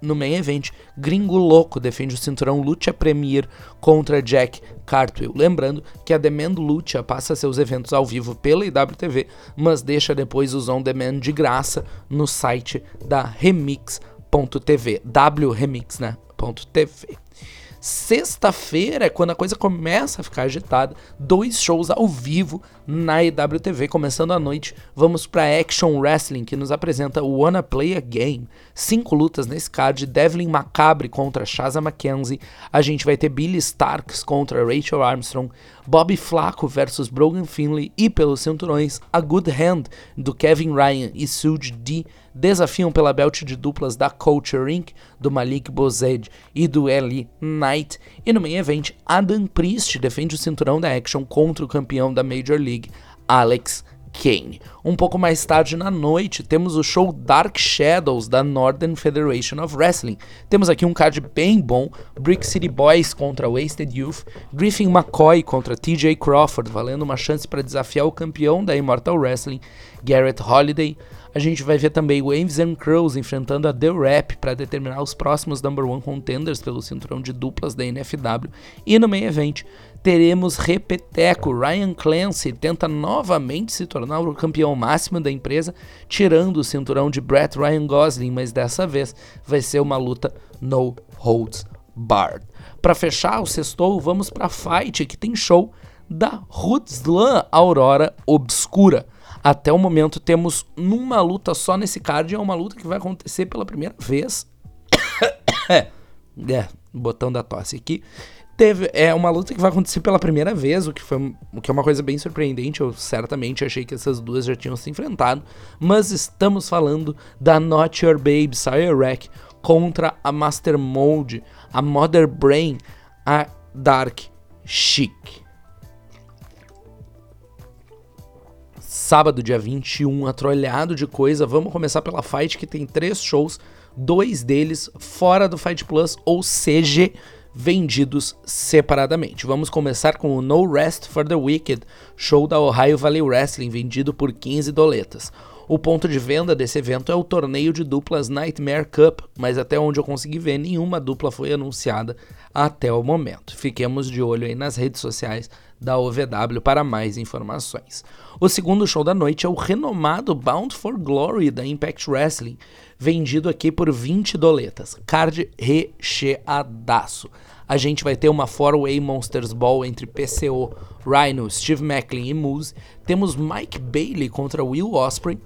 No main event, Gringo Louco defende o cinturão Lucha Premier contra Jack Cartwheel. Lembrando que a Demand Lucha passa seus eventos ao vivo pela IWTV, mas deixa depois os on demand de graça no site da Remix.tv, wremix, né? .tv. Sexta-feira é quando a coisa começa a ficar agitada. Dois shows ao vivo na EWTV, começando a noite. Vamos para Action Wrestling, que nos apresenta o Wanna Play a Game. Cinco lutas nesse card: Devlin Macabre contra Shaza Mackenzie. A gente vai ter Billy Starks contra Rachel Armstrong. Bobby Flaco versus Brogan Finley. E pelos cinturões, a Good Hand do Kevin Ryan e Suge D desafiam pela belt de duplas da Culture Inc., do Malik Bozed e do Eli Knight. E no main event, Adam Priest defende o cinturão da Action contra o campeão da Major League, Alex Kane. Um pouco mais tarde na noite, temos o show Dark Shadows da Northern Federation of Wrestling. Temos aqui um card bem bom: Brick City Boys contra Wasted Youth, Griffin McCoy contra TJ Crawford, valendo uma chance para desafiar o campeão da Immortal Wrestling, Garrett Holiday. A gente vai ver também o Ames and Crows enfrentando a The Rap para determinar os próximos number one contenders pelo cinturão de duplas da NFW. E no main event teremos repeteco. Ryan Clancy tenta novamente se tornar o campeão máximo da empresa, tirando o cinturão de Brett Ryan Gosling, mas dessa vez vai ser uma luta no holds barred. Para fechar o sextou, vamos para Fight, que tem show da Rootslan Aurora Obscura. Até o momento temos numa luta só nesse card, é uma luta que vai acontecer pela primeira vez. é, é, botão da tosse aqui. Teve, é uma luta que vai acontecer pela primeira vez, o que, foi, o que é uma coisa bem surpreendente. Eu certamente achei que essas duas já tinham se enfrentado. Mas estamos falando da Not Your Babe, Cyrec, contra a Master Mode, a Mother Brain, a Dark Chic. Sábado, dia 21, atrolhado de coisa. Vamos começar pela Fight, que tem três shows, dois deles fora do Fight Plus, ou CG, vendidos separadamente. Vamos começar com o No Rest for the Wicked, show da Ohio Valley Wrestling, vendido por 15 doletas. O ponto de venda desse evento é o torneio de duplas Nightmare Cup, mas até onde eu consegui ver, nenhuma dupla foi anunciada até o momento. Fiquemos de olho aí nas redes sociais da OVW para mais informações. O segundo show da noite é o renomado Bound for Glory da Impact Wrestling, vendido aqui por 20 doletas. Card recheadaço. A gente vai ter uma 4-Way Monsters Ball entre PCO, Rhino, Steve Macklin e Moose. Temos Mike Bailey contra Will Osprey.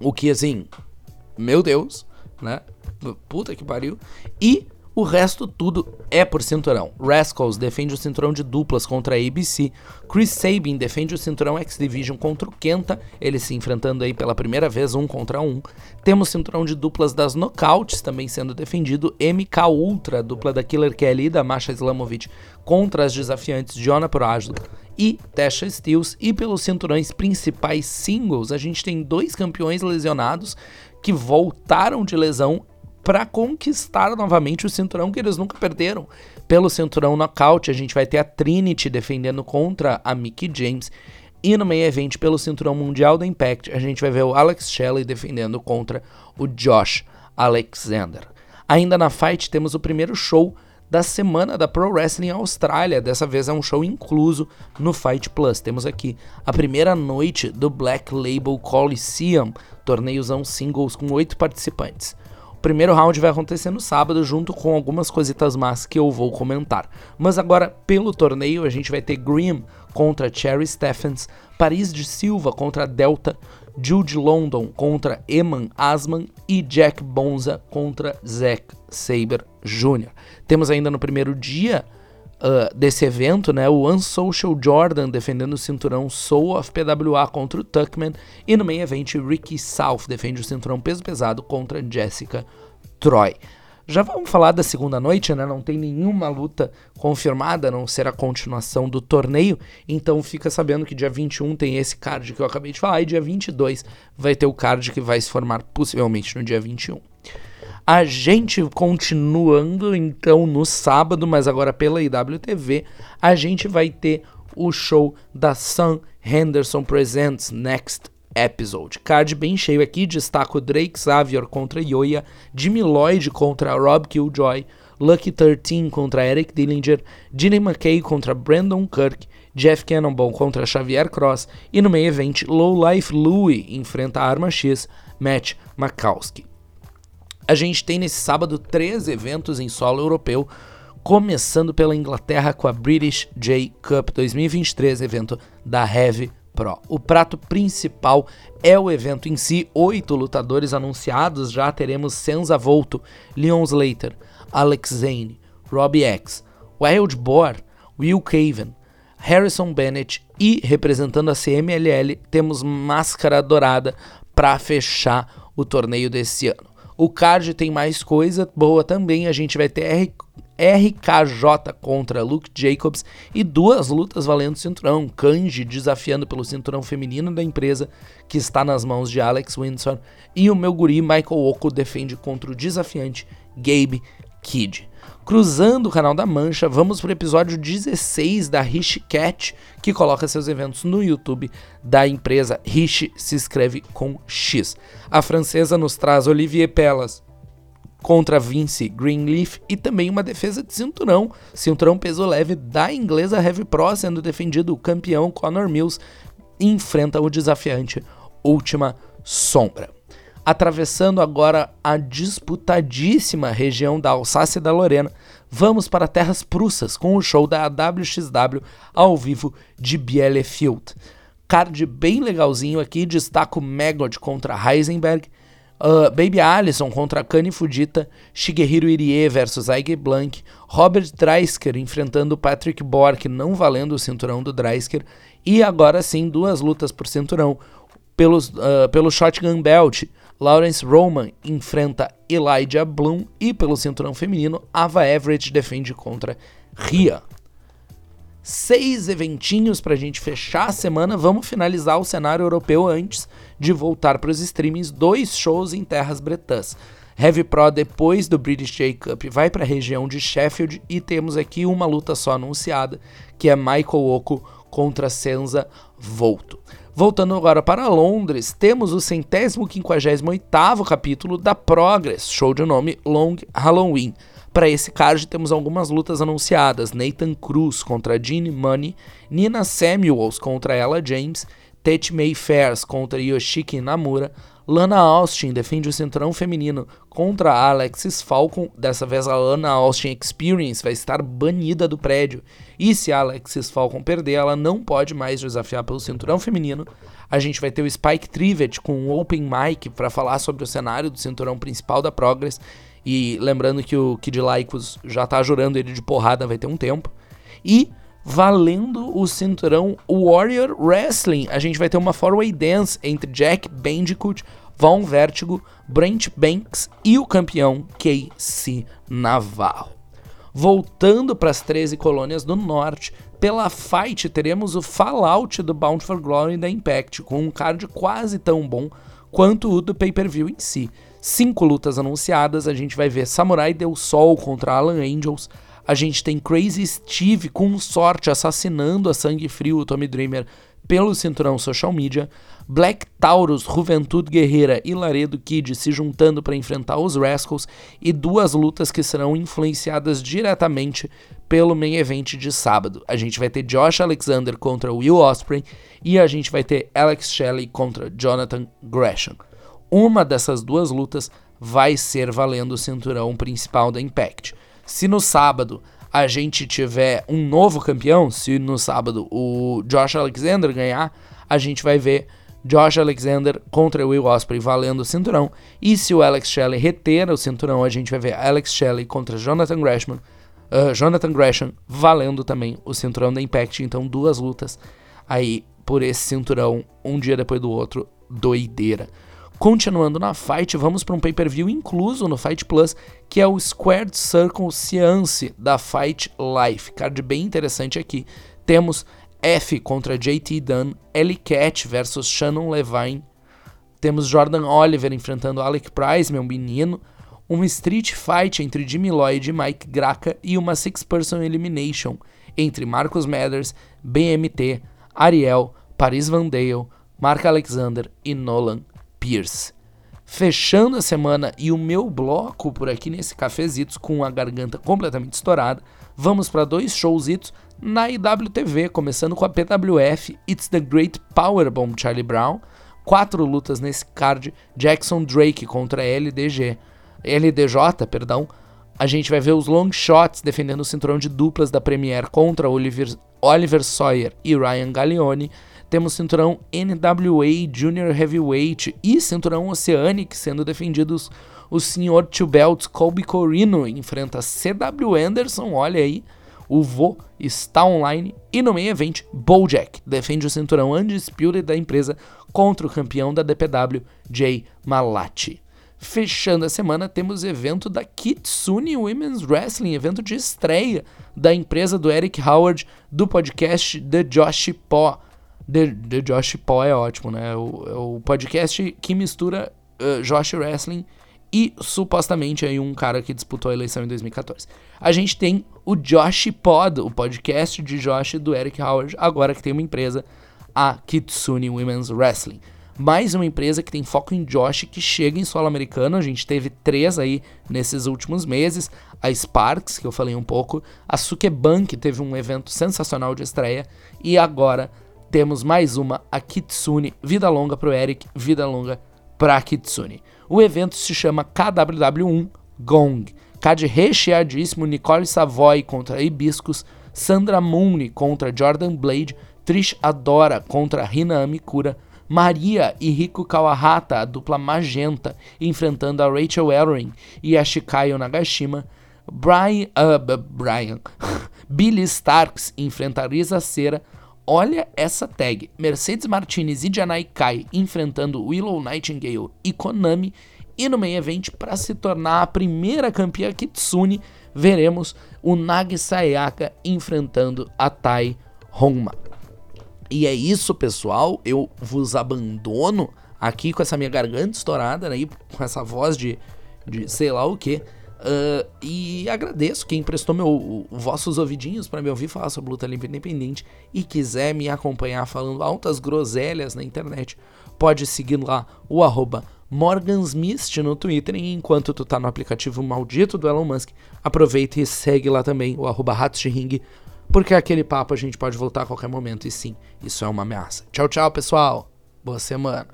O que assim, meu Deus, né? Puta que pariu. E o resto tudo é por cinturão. Rascals defende o cinturão de duplas contra a ABC. Chris Sabin defende o cinturão X Division contra o Kenta, eles se enfrentando aí pela primeira vez um contra um. Temos cinturão de duplas das Knockouts também sendo defendido. MK Ultra, dupla da Killer Kelly e da Masha Islamovic contra as desafiantes Jonah Proajlo e Tasha Steels. E pelos cinturões principais singles, a gente tem dois campeões lesionados que voltaram de lesão para conquistar novamente o cinturão que eles nunca perderam. Pelo cinturão knockout, a gente vai ter a Trinity defendendo contra a Mickey James. E no meio evento, pelo cinturão mundial do Impact, a gente vai ver o Alex Shelley defendendo contra o Josh Alexander. Ainda na fight, temos o primeiro show da semana da Pro Wrestling Austrália. Dessa vez é um show incluso no Fight Plus. Temos aqui a primeira noite do Black Label Coliseum, torneiozão singles com oito participantes. Primeiro round vai acontecer no sábado, junto com algumas coisitas más que eu vou comentar. Mas agora, pelo torneio, a gente vai ter Grimm contra Cherry Stephens, Paris de Silva contra Delta, Jude London contra Eman Asman e Jack Bonza contra Zack Saber Jr. Temos ainda no primeiro dia uh, desse evento, né, o Unsocial Jordan defendendo o cinturão Soul of PWA contra o Tuckman e no main event Ricky South defende o cinturão peso pesado contra Jessica Troy. Já vamos falar da segunda noite, né? Não tem nenhuma luta confirmada, a não ser a continuação do torneio. Então fica sabendo que dia 21 tem esse card que eu acabei de falar, e dia 22 vai ter o card que vai se formar possivelmente no dia 21. A gente continuando então no sábado, mas agora pela IWTV, a gente vai ter o show da Sam Henderson Presents Next Episode. Card bem cheio aqui, destaco Drake Xavier contra Yoya, Jimmy Lloyd contra Rob Killjoy, Lucky 13 contra Eric Dillinger, Ginny McKay contra Brandon Kirk, Jeff Cannonball contra Xavier Cross e no meio evento Low Life Louie enfrenta a Arma X, Matt Makowski. A gente tem nesse sábado três eventos em solo europeu começando pela Inglaterra com a British J Cup 2023, evento da Heavy Pro. O prato principal é o evento em si, oito lutadores anunciados, já teremos Senza Volto, Leon Slater, Alex Zane, Robbie X, Wild Boar, Will Caven, Harrison Bennett e, representando a CMLL, temos Máscara Dourada para fechar o torneio desse ano. O card tem mais coisa boa também, a gente vai ter R RKJ contra Luke Jacobs e duas lutas valendo cinturão. Kanji desafiando pelo cinturão feminino da empresa, que está nas mãos de Alex Windsor, e o meu guri Michael Oko defende contra o desafiante Gabe Kidd. Cruzando o canal da Mancha, vamos para o episódio 16 da Rishi Cat, que coloca seus eventos no YouTube da empresa Rishi se escreve com X. A francesa nos traz Olivier Pelas, contra Vince Greenleaf e também uma defesa de cinturão, cinturão peso leve da inglesa Heavy Pro, sendo defendido o campeão Conor Mills enfrenta o desafiante Última Sombra. Atravessando agora a disputadíssima região da Alsácia e da Lorena, vamos para terras prussas com o show da WXW ao vivo de Bielefeld. Card bem legalzinho aqui, destaco Magod contra Heisenberg, Uh, Baby Allison contra Kani Fujita, Shigehiro Irie versus Aige Blank, Robert Dreisker enfrentando Patrick Bork, não valendo o cinturão do Dreisker, e agora sim duas lutas por cinturão. Pelos, uh, pelo Shotgun Belt, Lawrence Roman enfrenta Elijah Bloom e pelo cinturão feminino, Ava Everett defende contra Ria seis eventinhos para a gente fechar a semana. Vamos finalizar o cenário europeu antes de voltar para os streamings. Dois shows em terras bretãs. Heavy Pro depois do British J Cup vai para a região de Sheffield e temos aqui uma luta só anunciada, que é Michael Oko contra Senza Volto. Voltando agora para Londres, temos o centésimo quinquagésimo oitavo capítulo da Progress, show de nome Long Halloween. Para esse card temos algumas lutas anunciadas: Nathan Cruz contra Jean Money, Nina Samuels contra Ella James, Tate Mayfairs contra Yoshiki Namura, Lana Austin defende o cinturão feminino contra Alexis Falcon. Dessa vez a Lana Austin Experience vai estar banida do prédio. E se a Alexis Falcon perder, ela não pode mais desafiar pelo cinturão feminino. A gente vai ter o Spike Trivet com um open mic para falar sobre o cenário do cinturão principal da Progress. E lembrando que o Kid Lycos já tá jurando ele de porrada, vai ter um tempo. E valendo o cinturão Warrior Wrestling, a gente vai ter uma four-way dance entre Jack Bandicoot, Von Vertigo, Brent Banks e o campeão KC Navarro. Voltando para as 13 colônias do norte, pela Fight teremos o Fallout do Bound for Glory da Impact, com um card quase tão bom quanto o do pay-per-view em si cinco lutas anunciadas. A gente vai ver Samurai Del Sol contra Alan Angels. A gente tem Crazy Steve com sorte assassinando a Sangue Frio, o Tommy Dreamer, pelo cinturão social media. Black Taurus, Juventude Guerreira e Laredo Kid se juntando para enfrentar os Rascals. E duas lutas que serão influenciadas diretamente pelo main event de sábado. A gente vai ter Josh Alexander contra Will Ospreay e a gente vai ter Alex Shelley contra Jonathan Gresham. Uma dessas duas lutas vai ser valendo o cinturão principal da Impact. Se no sábado a gente tiver um novo campeão, se no sábado o Josh Alexander ganhar, a gente vai ver Josh Alexander contra Will Ospreay valendo o cinturão. E se o Alex Shelley reter o cinturão, a gente vai ver Alex Shelley contra Jonathan Gresham, uh, Jonathan Gresham valendo também o cinturão da Impact. Então, duas lutas aí por esse cinturão, um dia depois do outro, doideira. Continuando na Fight, vamos para um pay-per-view incluso no Fight Plus, que é o Squared Circle Seance da Fight Life. Card bem interessante aqui. Temos F contra JT Dunn, Ellie Cat versus Shannon Levine. Temos Jordan Oliver enfrentando Alec Price, meu menino. Um Street Fight entre Jimmy Lloyd e Mike Graca e uma Six Person Elimination entre Marcus Mathers, BMT, Ariel, Paris Van Dale, Mark Alexander e Nolan Pierce. Fechando a semana e o meu bloco por aqui nesse cafezitos com a garganta completamente estourada, vamos para dois showzitos na IWTV, começando com a PWF It's the Great Powerbomb Charlie Brown, quatro lutas nesse card, Jackson Drake contra LDG, LDJ, perdão, A gente vai ver os long shots defendendo o cinturão de duplas da Premier contra Oliver, Oliver Sawyer e Ryan Gallioni. Temos cinturão NWA Junior Heavyweight e cinturão Oceanic sendo defendidos. O senhor Two Belts Colby Corino enfrenta CW Anderson, olha aí. O Vo está online. E no meio evento, Bojack defende o cinturão Undisputed da empresa contra o campeão da DPW, Jay Malati. Fechando a semana, temos evento da Kitsune Women's Wrestling, evento de estreia da empresa do Eric Howard, do podcast The Josh Paw. The, The Josh Paw é ótimo, né? O, é o podcast que mistura uh, Josh Wrestling e supostamente aí um cara que disputou a eleição em 2014. A gente tem o Josh Pod, o podcast de Josh do Eric Howard, agora que tem uma empresa, a Kitsune Women's Wrestling. Mais uma empresa que tem foco em Josh que chega em solo americano. A gente teve três aí nesses últimos meses. A Sparks, que eu falei um pouco. A Sukeban, que teve um evento sensacional de estreia. E agora temos mais uma, a Kitsune. Vida longa pro Eric, vida longa pra Kitsune. O evento se chama KWW1 Gong. Card recheadíssimo, Nicole Savoy contra Hibiscus, Sandra Mooney contra Jordan Blade, Trish Adora contra Rina Amikura, Maria e Rico Kawahata, a dupla magenta, enfrentando a Rachel Ellering e a Shikayo Nagashima, Brian, uh, Brian Billy Starks enfrenta a Risa Cera, Olha essa tag: Mercedes Martinez e Janai Kai enfrentando Willow Nightingale e Konami. E no main event, para se tornar a primeira campeã Kitsune, veremos o Nagi Sayaka enfrentando a Tai Honma. E é isso, pessoal. Eu vos abandono aqui com essa minha garganta estourada, né, com essa voz de, de sei lá o que. Uh, e agradeço quem emprestou meu, vossos ouvidinhos para me ouvir falar sobre luta livre independente e quiser me acompanhar falando altas groselhas na internet, pode seguir lá o arroba morgansmist no Twitter e enquanto tu tá no aplicativo maldito do Elon Musk, aproveita e segue lá também o arroba porque aquele papo a gente pode voltar a qualquer momento e sim, isso é uma ameaça. Tchau, tchau, pessoal. Boa semana.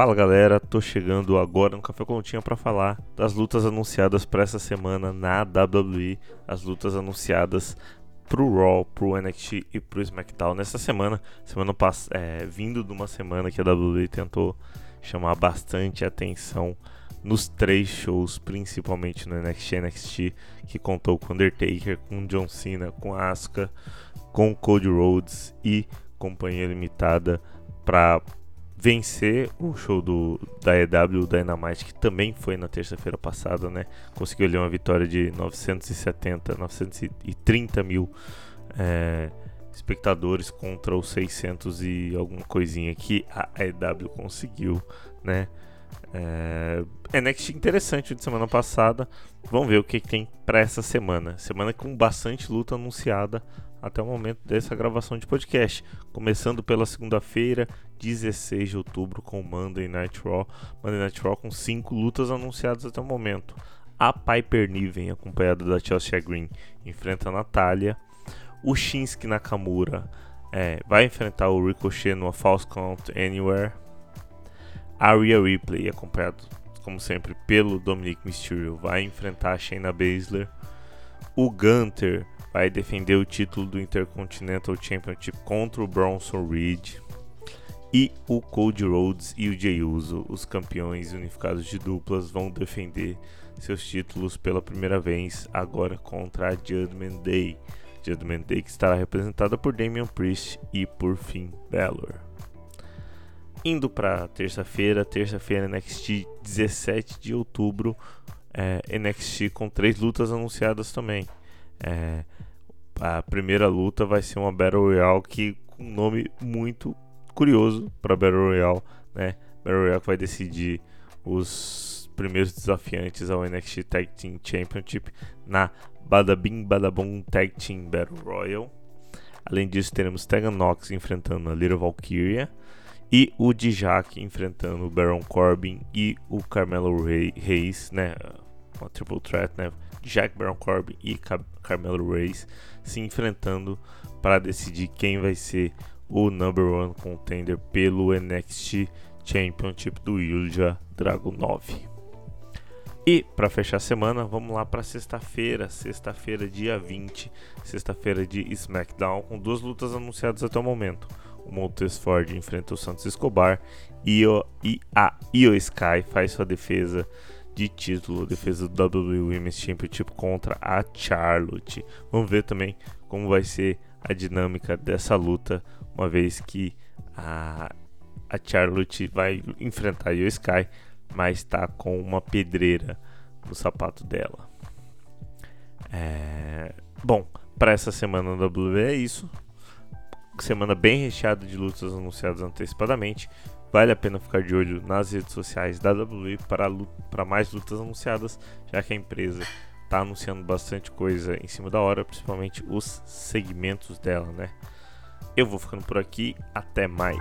Fala galera, tô chegando agora no Café Continha para falar das lutas anunciadas para essa semana na WWE, as lutas anunciadas pro Raw, pro NXT e pro SmackDown nessa semana, semana pass é, vindo de uma semana que a WWE tentou chamar bastante atenção nos três shows, principalmente no NXT NXT, que contou com Undertaker, com John Cena, com Asuka, com Cody Rhodes e companhia limitada para vencer o show do, da EW Dynamite, que também foi na terça-feira passada, né? Conseguiu ali uma vitória de 970, 930 mil é, espectadores contra os 600 e alguma coisinha que a EW conseguiu, né? É, NXT interessante de semana passada. Vamos ver o que, que tem para essa semana. Semana com bastante luta anunciada até o momento dessa gravação de podcast. Começando pela segunda-feira, 16 de outubro, com Monday Night Raw. Monday Night Raw com cinco lutas anunciadas até o momento. A Piper Niven, acompanhada da Chelsea Green, enfrenta a Natália. O Shinsuke Nakamura é, vai enfrentar o Ricochet no False Count Anywhere. A Rhea Ripley, acompanhado como sempre pelo Dominic Mysterio, vai enfrentar a Shayna Baszler. O Gunter vai defender o título do Intercontinental Championship contra o Bronson Reed. E o Cody Rhodes e o Jey Uso, os campeões unificados de duplas, vão defender seus títulos pela primeira vez agora contra a Judgment Day. Judgment Day que estará representada por Damian Priest e por Finn Balor. Indo para terça-feira, terça-feira NXT 17 de outubro, é, NXT com três lutas anunciadas também. É, a primeira luta vai ser uma Battle Royale que com um nome muito curioso para Battle Royale, né? Battle Royale que vai decidir os primeiros desafiantes ao NXT Tag Team Championship na Badabim Badabom Tag Team Battle Royale. Além disso, teremos Tegan Nox enfrentando a Little Valkyria e o Dijak enfrentando o Baron Corbin e o Carmelo Reis, né? Uma triple threat, né? Jack Brown Corbin e Car Carmelo Reis se enfrentando para decidir quem vai ser o number one contender pelo NXT Championship do Ilja Dragunov. E para fechar a semana, vamos lá para sexta-feira, sexta-feira, dia 20, sexta-feira de SmackDown, com duas lutas anunciadas até o momento. O Montes Ford enfrenta o Santos Escobar e, o, e a Io Sky faz sua defesa de título, defesa do WWE Women's Championship contra a Charlotte. Vamos ver também como vai ser a dinâmica dessa luta, uma vez que a, a Charlotte vai enfrentar a Io Sky, mas está com uma pedreira no sapato dela. É... Bom, para essa semana da WWE é isso. Semana bem recheada de lutas anunciadas antecipadamente. Vale a pena ficar de olho nas redes sociais da WWE para, para mais lutas anunciadas, já que a empresa está anunciando bastante coisa em cima da hora, principalmente os segmentos dela, né? Eu vou ficando por aqui, até mais.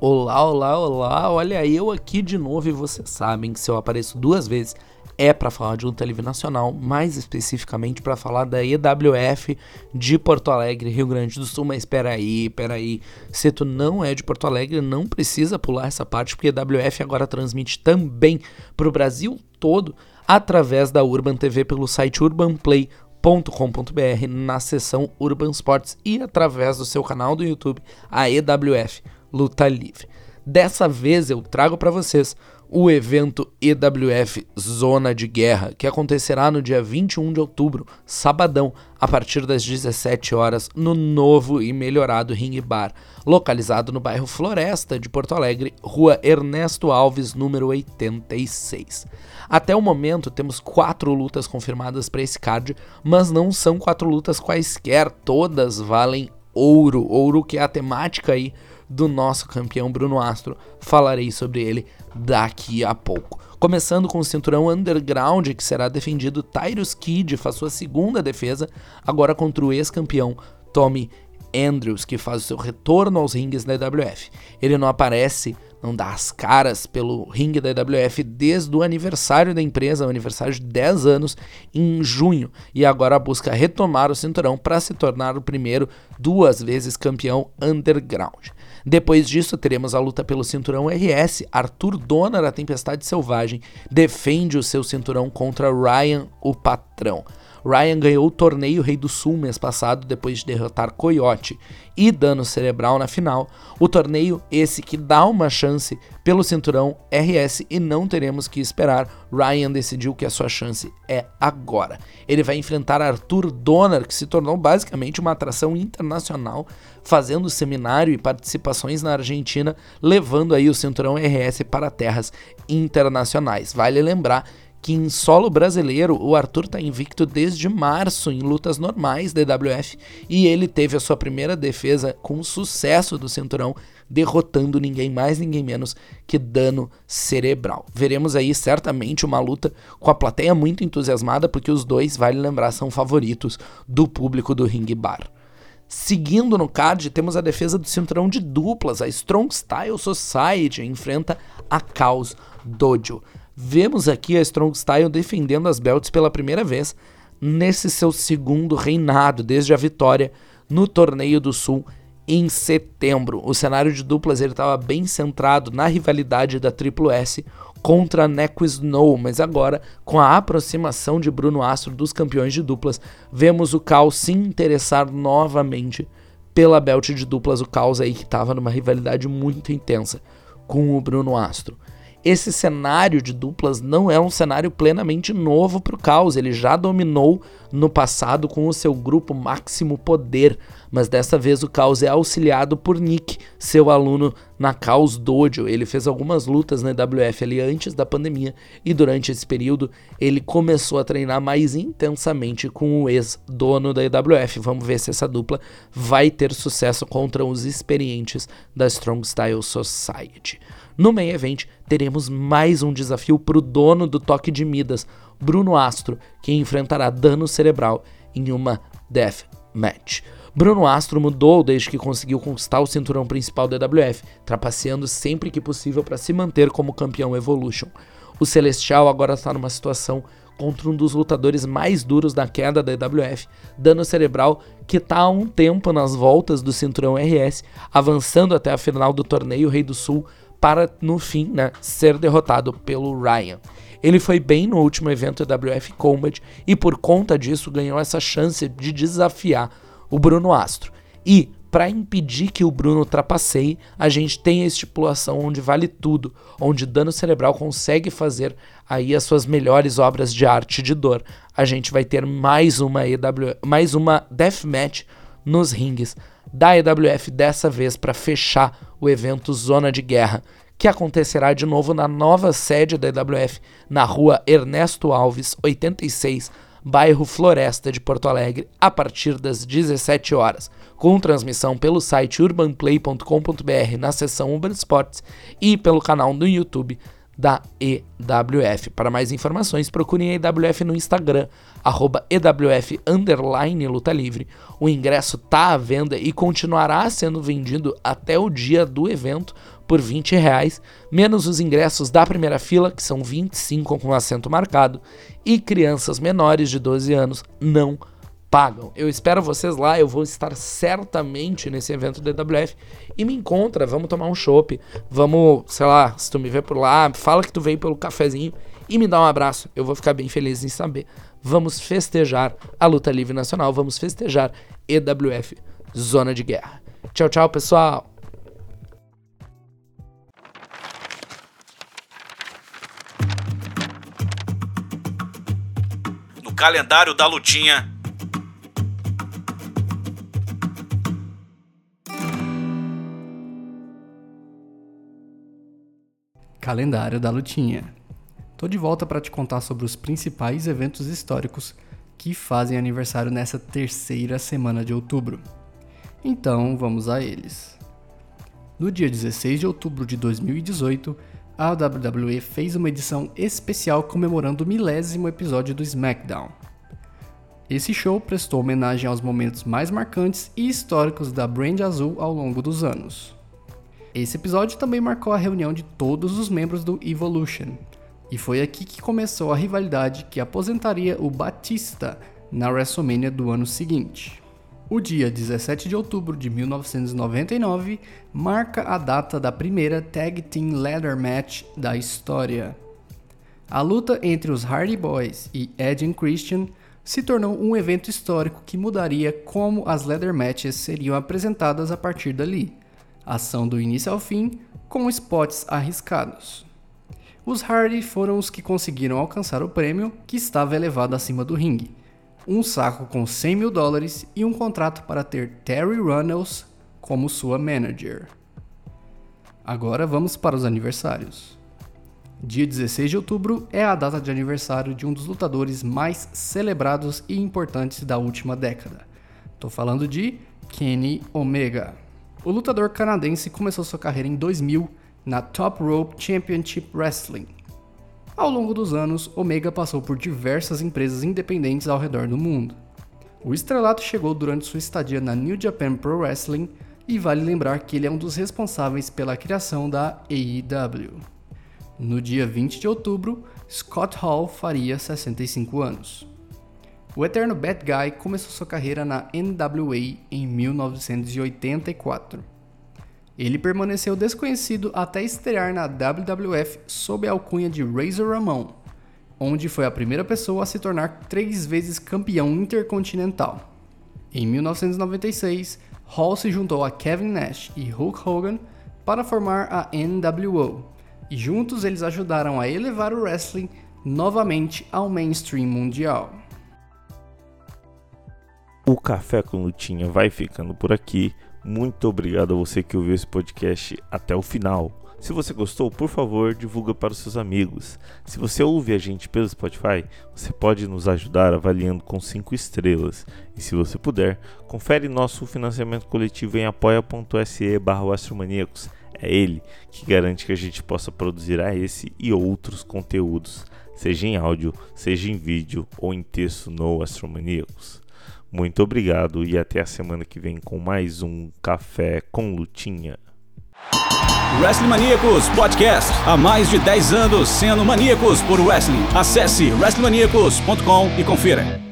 Olá, olá, olá, olha eu aqui de novo e vocês sabem que se eu apareço duas vezes é para falar de luta livre nacional, mais especificamente para falar da EWF de Porto Alegre, Rio Grande do Sul. Mas espera aí, espera aí. Se tu não é de Porto Alegre, não precisa pular essa parte, porque a EWF agora transmite também para o Brasil todo através da Urban TV pelo site urbanplay.com.br na seção Urban Sports e através do seu canal do YouTube, a EWF Luta Livre. Dessa vez eu trago para vocês o evento EWF Zona de Guerra, que acontecerá no dia 21 de outubro, sabadão, a partir das 17 horas, no novo e melhorado Ring Bar, localizado no bairro Floresta de Porto Alegre, Rua Ernesto Alves, número 86. Até o momento, temos quatro lutas confirmadas para esse card, mas não são quatro lutas quaisquer, todas valem ouro, ouro que é a temática aí do nosso campeão Bruno Astro. Falarei sobre ele daqui a pouco. Começando com o cinturão underground, que será defendido Tyrus Kidd, faz sua segunda defesa, agora contra o ex-campeão Tommy Andrews, que faz o seu retorno aos ringues da WF. Ele não aparece, não dá as caras pelo ringue da WF desde o aniversário da empresa, o aniversário de 10 anos, em junho, e agora busca retomar o cinturão para se tornar o primeiro duas vezes campeão underground. Depois disso, teremos a luta pelo cinturão RS. Arthur Donner, a Tempestade Selvagem, defende o seu cinturão contra Ryan, o patrão. Ryan ganhou o torneio Rei do Sul mês passado depois de derrotar Coyote e dano cerebral na final. O torneio esse que dá uma chance pelo cinturão RS e não teremos que esperar. Ryan decidiu que a sua chance é agora. Ele vai enfrentar Arthur Donner, que se tornou basicamente uma atração internacional, fazendo seminário e participações na Argentina, levando aí o cinturão RS para terras internacionais. Vale lembrar que em solo brasileiro o Arthur está invicto desde março em lutas normais da EWF e ele teve a sua primeira defesa com sucesso do cinturão, derrotando ninguém mais, ninguém menos que dano cerebral. Veremos aí certamente uma luta com a plateia muito entusiasmada, porque os dois, vale lembrar, são favoritos do público do Ring Bar. Seguindo no card, temos a defesa do cinturão de duplas. A Strong Style Society enfrenta a Chaos Dojo. Vemos aqui a Strong Style defendendo as belts pela primeira vez nesse seu segundo reinado, desde a vitória no Torneio do Sul em setembro. O cenário de duplas estava bem centrado na rivalidade da Triple S contra Neco Snow, mas agora, com a aproximação de Bruno Astro dos campeões de duplas, vemos o Caos se interessar novamente pela belt de duplas. O Caos aí que estava numa rivalidade muito intensa com o Bruno Astro esse cenário de duplas não é um cenário plenamente novo para o Caos. Ele já dominou no passado com o seu grupo Máximo Poder, mas dessa vez o Caos é auxiliado por Nick, seu aluno na Caos Dojo. Ele fez algumas lutas na WF ali antes da pandemia e durante esse período ele começou a treinar mais intensamente com o ex-dono da EWF. Vamos ver se essa dupla vai ter sucesso contra os experientes da Strong Style Society. No main event, teremos mais um desafio para o dono do toque de Midas, Bruno Astro, que enfrentará dano cerebral em uma Death Match. Bruno Astro mudou desde que conseguiu conquistar o cinturão principal da EWF, trapaceando sempre que possível para se manter como campeão Evolution. O Celestial agora está numa situação contra um dos lutadores mais duros da queda da EWF, Dano Cerebral, que está há um tempo nas voltas do cinturão RS, avançando até a final do torneio Rei do Sul para, no fim, né, ser derrotado pelo Ryan. Ele foi bem no último evento WF Combat e por conta disso ganhou essa chance de desafiar o Bruno Astro. E para impedir que o Bruno ultrapasseie, a gente tem a estipulação onde vale tudo, onde dano cerebral consegue fazer aí as suas melhores obras de arte de dor. A gente vai ter mais uma EW, mais uma deathmatch nos rings da EWF dessa vez para fechar o evento Zona de Guerra, que acontecerá de novo na nova sede da EWF, na rua Ernesto Alves, 86, bairro Floresta de Porto Alegre, a partir das 17 horas, com transmissão pelo site urbanplay.com.br na seção Urban Sports e pelo canal no YouTube da EWF. Para mais informações, procurem a EWF no Instagram, arroba EWF Luta Livre. O ingresso está à venda e continuará sendo vendido até o dia do evento por 20 reais, menos os ingressos da primeira fila, que são 25 com assento marcado, e crianças menores de 12 anos não pagam. Eu espero vocês lá, eu vou estar certamente nesse evento da EWF e me encontra, vamos tomar um chopp, vamos, sei lá, se tu me vê por lá, fala que tu veio pelo cafezinho e me dá um abraço. Eu vou ficar bem feliz em saber. Vamos festejar a luta livre nacional, vamos festejar EWF Zona de Guerra. Tchau, tchau, pessoal. calendário da lutinha. Calendário da lutinha. Tô de volta para te contar sobre os principais eventos históricos que fazem aniversário nessa terceira semana de outubro. Então, vamos a eles. No dia 16 de outubro de 2018, a WWE fez uma edição especial comemorando o milésimo episódio do SmackDown. Esse show prestou homenagem aos momentos mais marcantes e históricos da Brand Azul ao longo dos anos. Esse episódio também marcou a reunião de todos os membros do Evolution, e foi aqui que começou a rivalidade que aposentaria o Batista na WrestleMania do ano seguinte. O dia 17 de outubro de 1999 marca a data da primeira Tag Team Ladder Match da história. A luta entre os Hardy Boys e Edge e Christian se tornou um evento histórico que mudaria como as Ladder Matches seriam apresentadas a partir dali. Ação do início ao fim, com spots arriscados. Os Hardy foram os que conseguiram alcançar o prêmio, que estava elevado acima do ringue um saco com 100 mil dólares e um contrato para ter Terry Runnels como sua manager. Agora vamos para os aniversários. Dia 16 de outubro é a data de aniversário de um dos lutadores mais celebrados e importantes da última década. Estou falando de Kenny Omega. O lutador canadense começou sua carreira em 2000 na Top Rope Championship Wrestling, ao longo dos anos, Omega passou por diversas empresas independentes ao redor do mundo. O estrelato chegou durante sua estadia na New Japan Pro Wrestling e vale lembrar que ele é um dos responsáveis pela criação da AEW. No dia 20 de outubro, Scott Hall faria 65 anos. O eterno Bad Guy começou sua carreira na NWA em 1984. Ele permaneceu desconhecido até estrear na WWF sob a alcunha de Razor Ramon, onde foi a primeira pessoa a se tornar três vezes campeão intercontinental. Em 1996, Hall se juntou a Kevin Nash e Hulk Hogan para formar a NWO, e juntos eles ajudaram a elevar o wrestling novamente ao mainstream mundial. O Café com Lutinha vai ficando por aqui. Muito obrigado a você que ouviu esse podcast até o final. Se você gostou, por favor, divulga para os seus amigos. Se você ouve a gente pelo Spotify, você pode nos ajudar avaliando com 5 estrelas. E se você puder, confere nosso financiamento coletivo em apoia.se barra É ele que garante que a gente possa produzir a esse e outros conteúdos, seja em áudio, seja em vídeo ou em texto no Astromaníacos. Muito obrigado e até a semana que vem com mais um Café com Lutinha. Wrestling Maníacos Podcast. Há mais de 10 anos sendo maníacos por wrestling. Acesse wrestlingmaníacos.com e confira.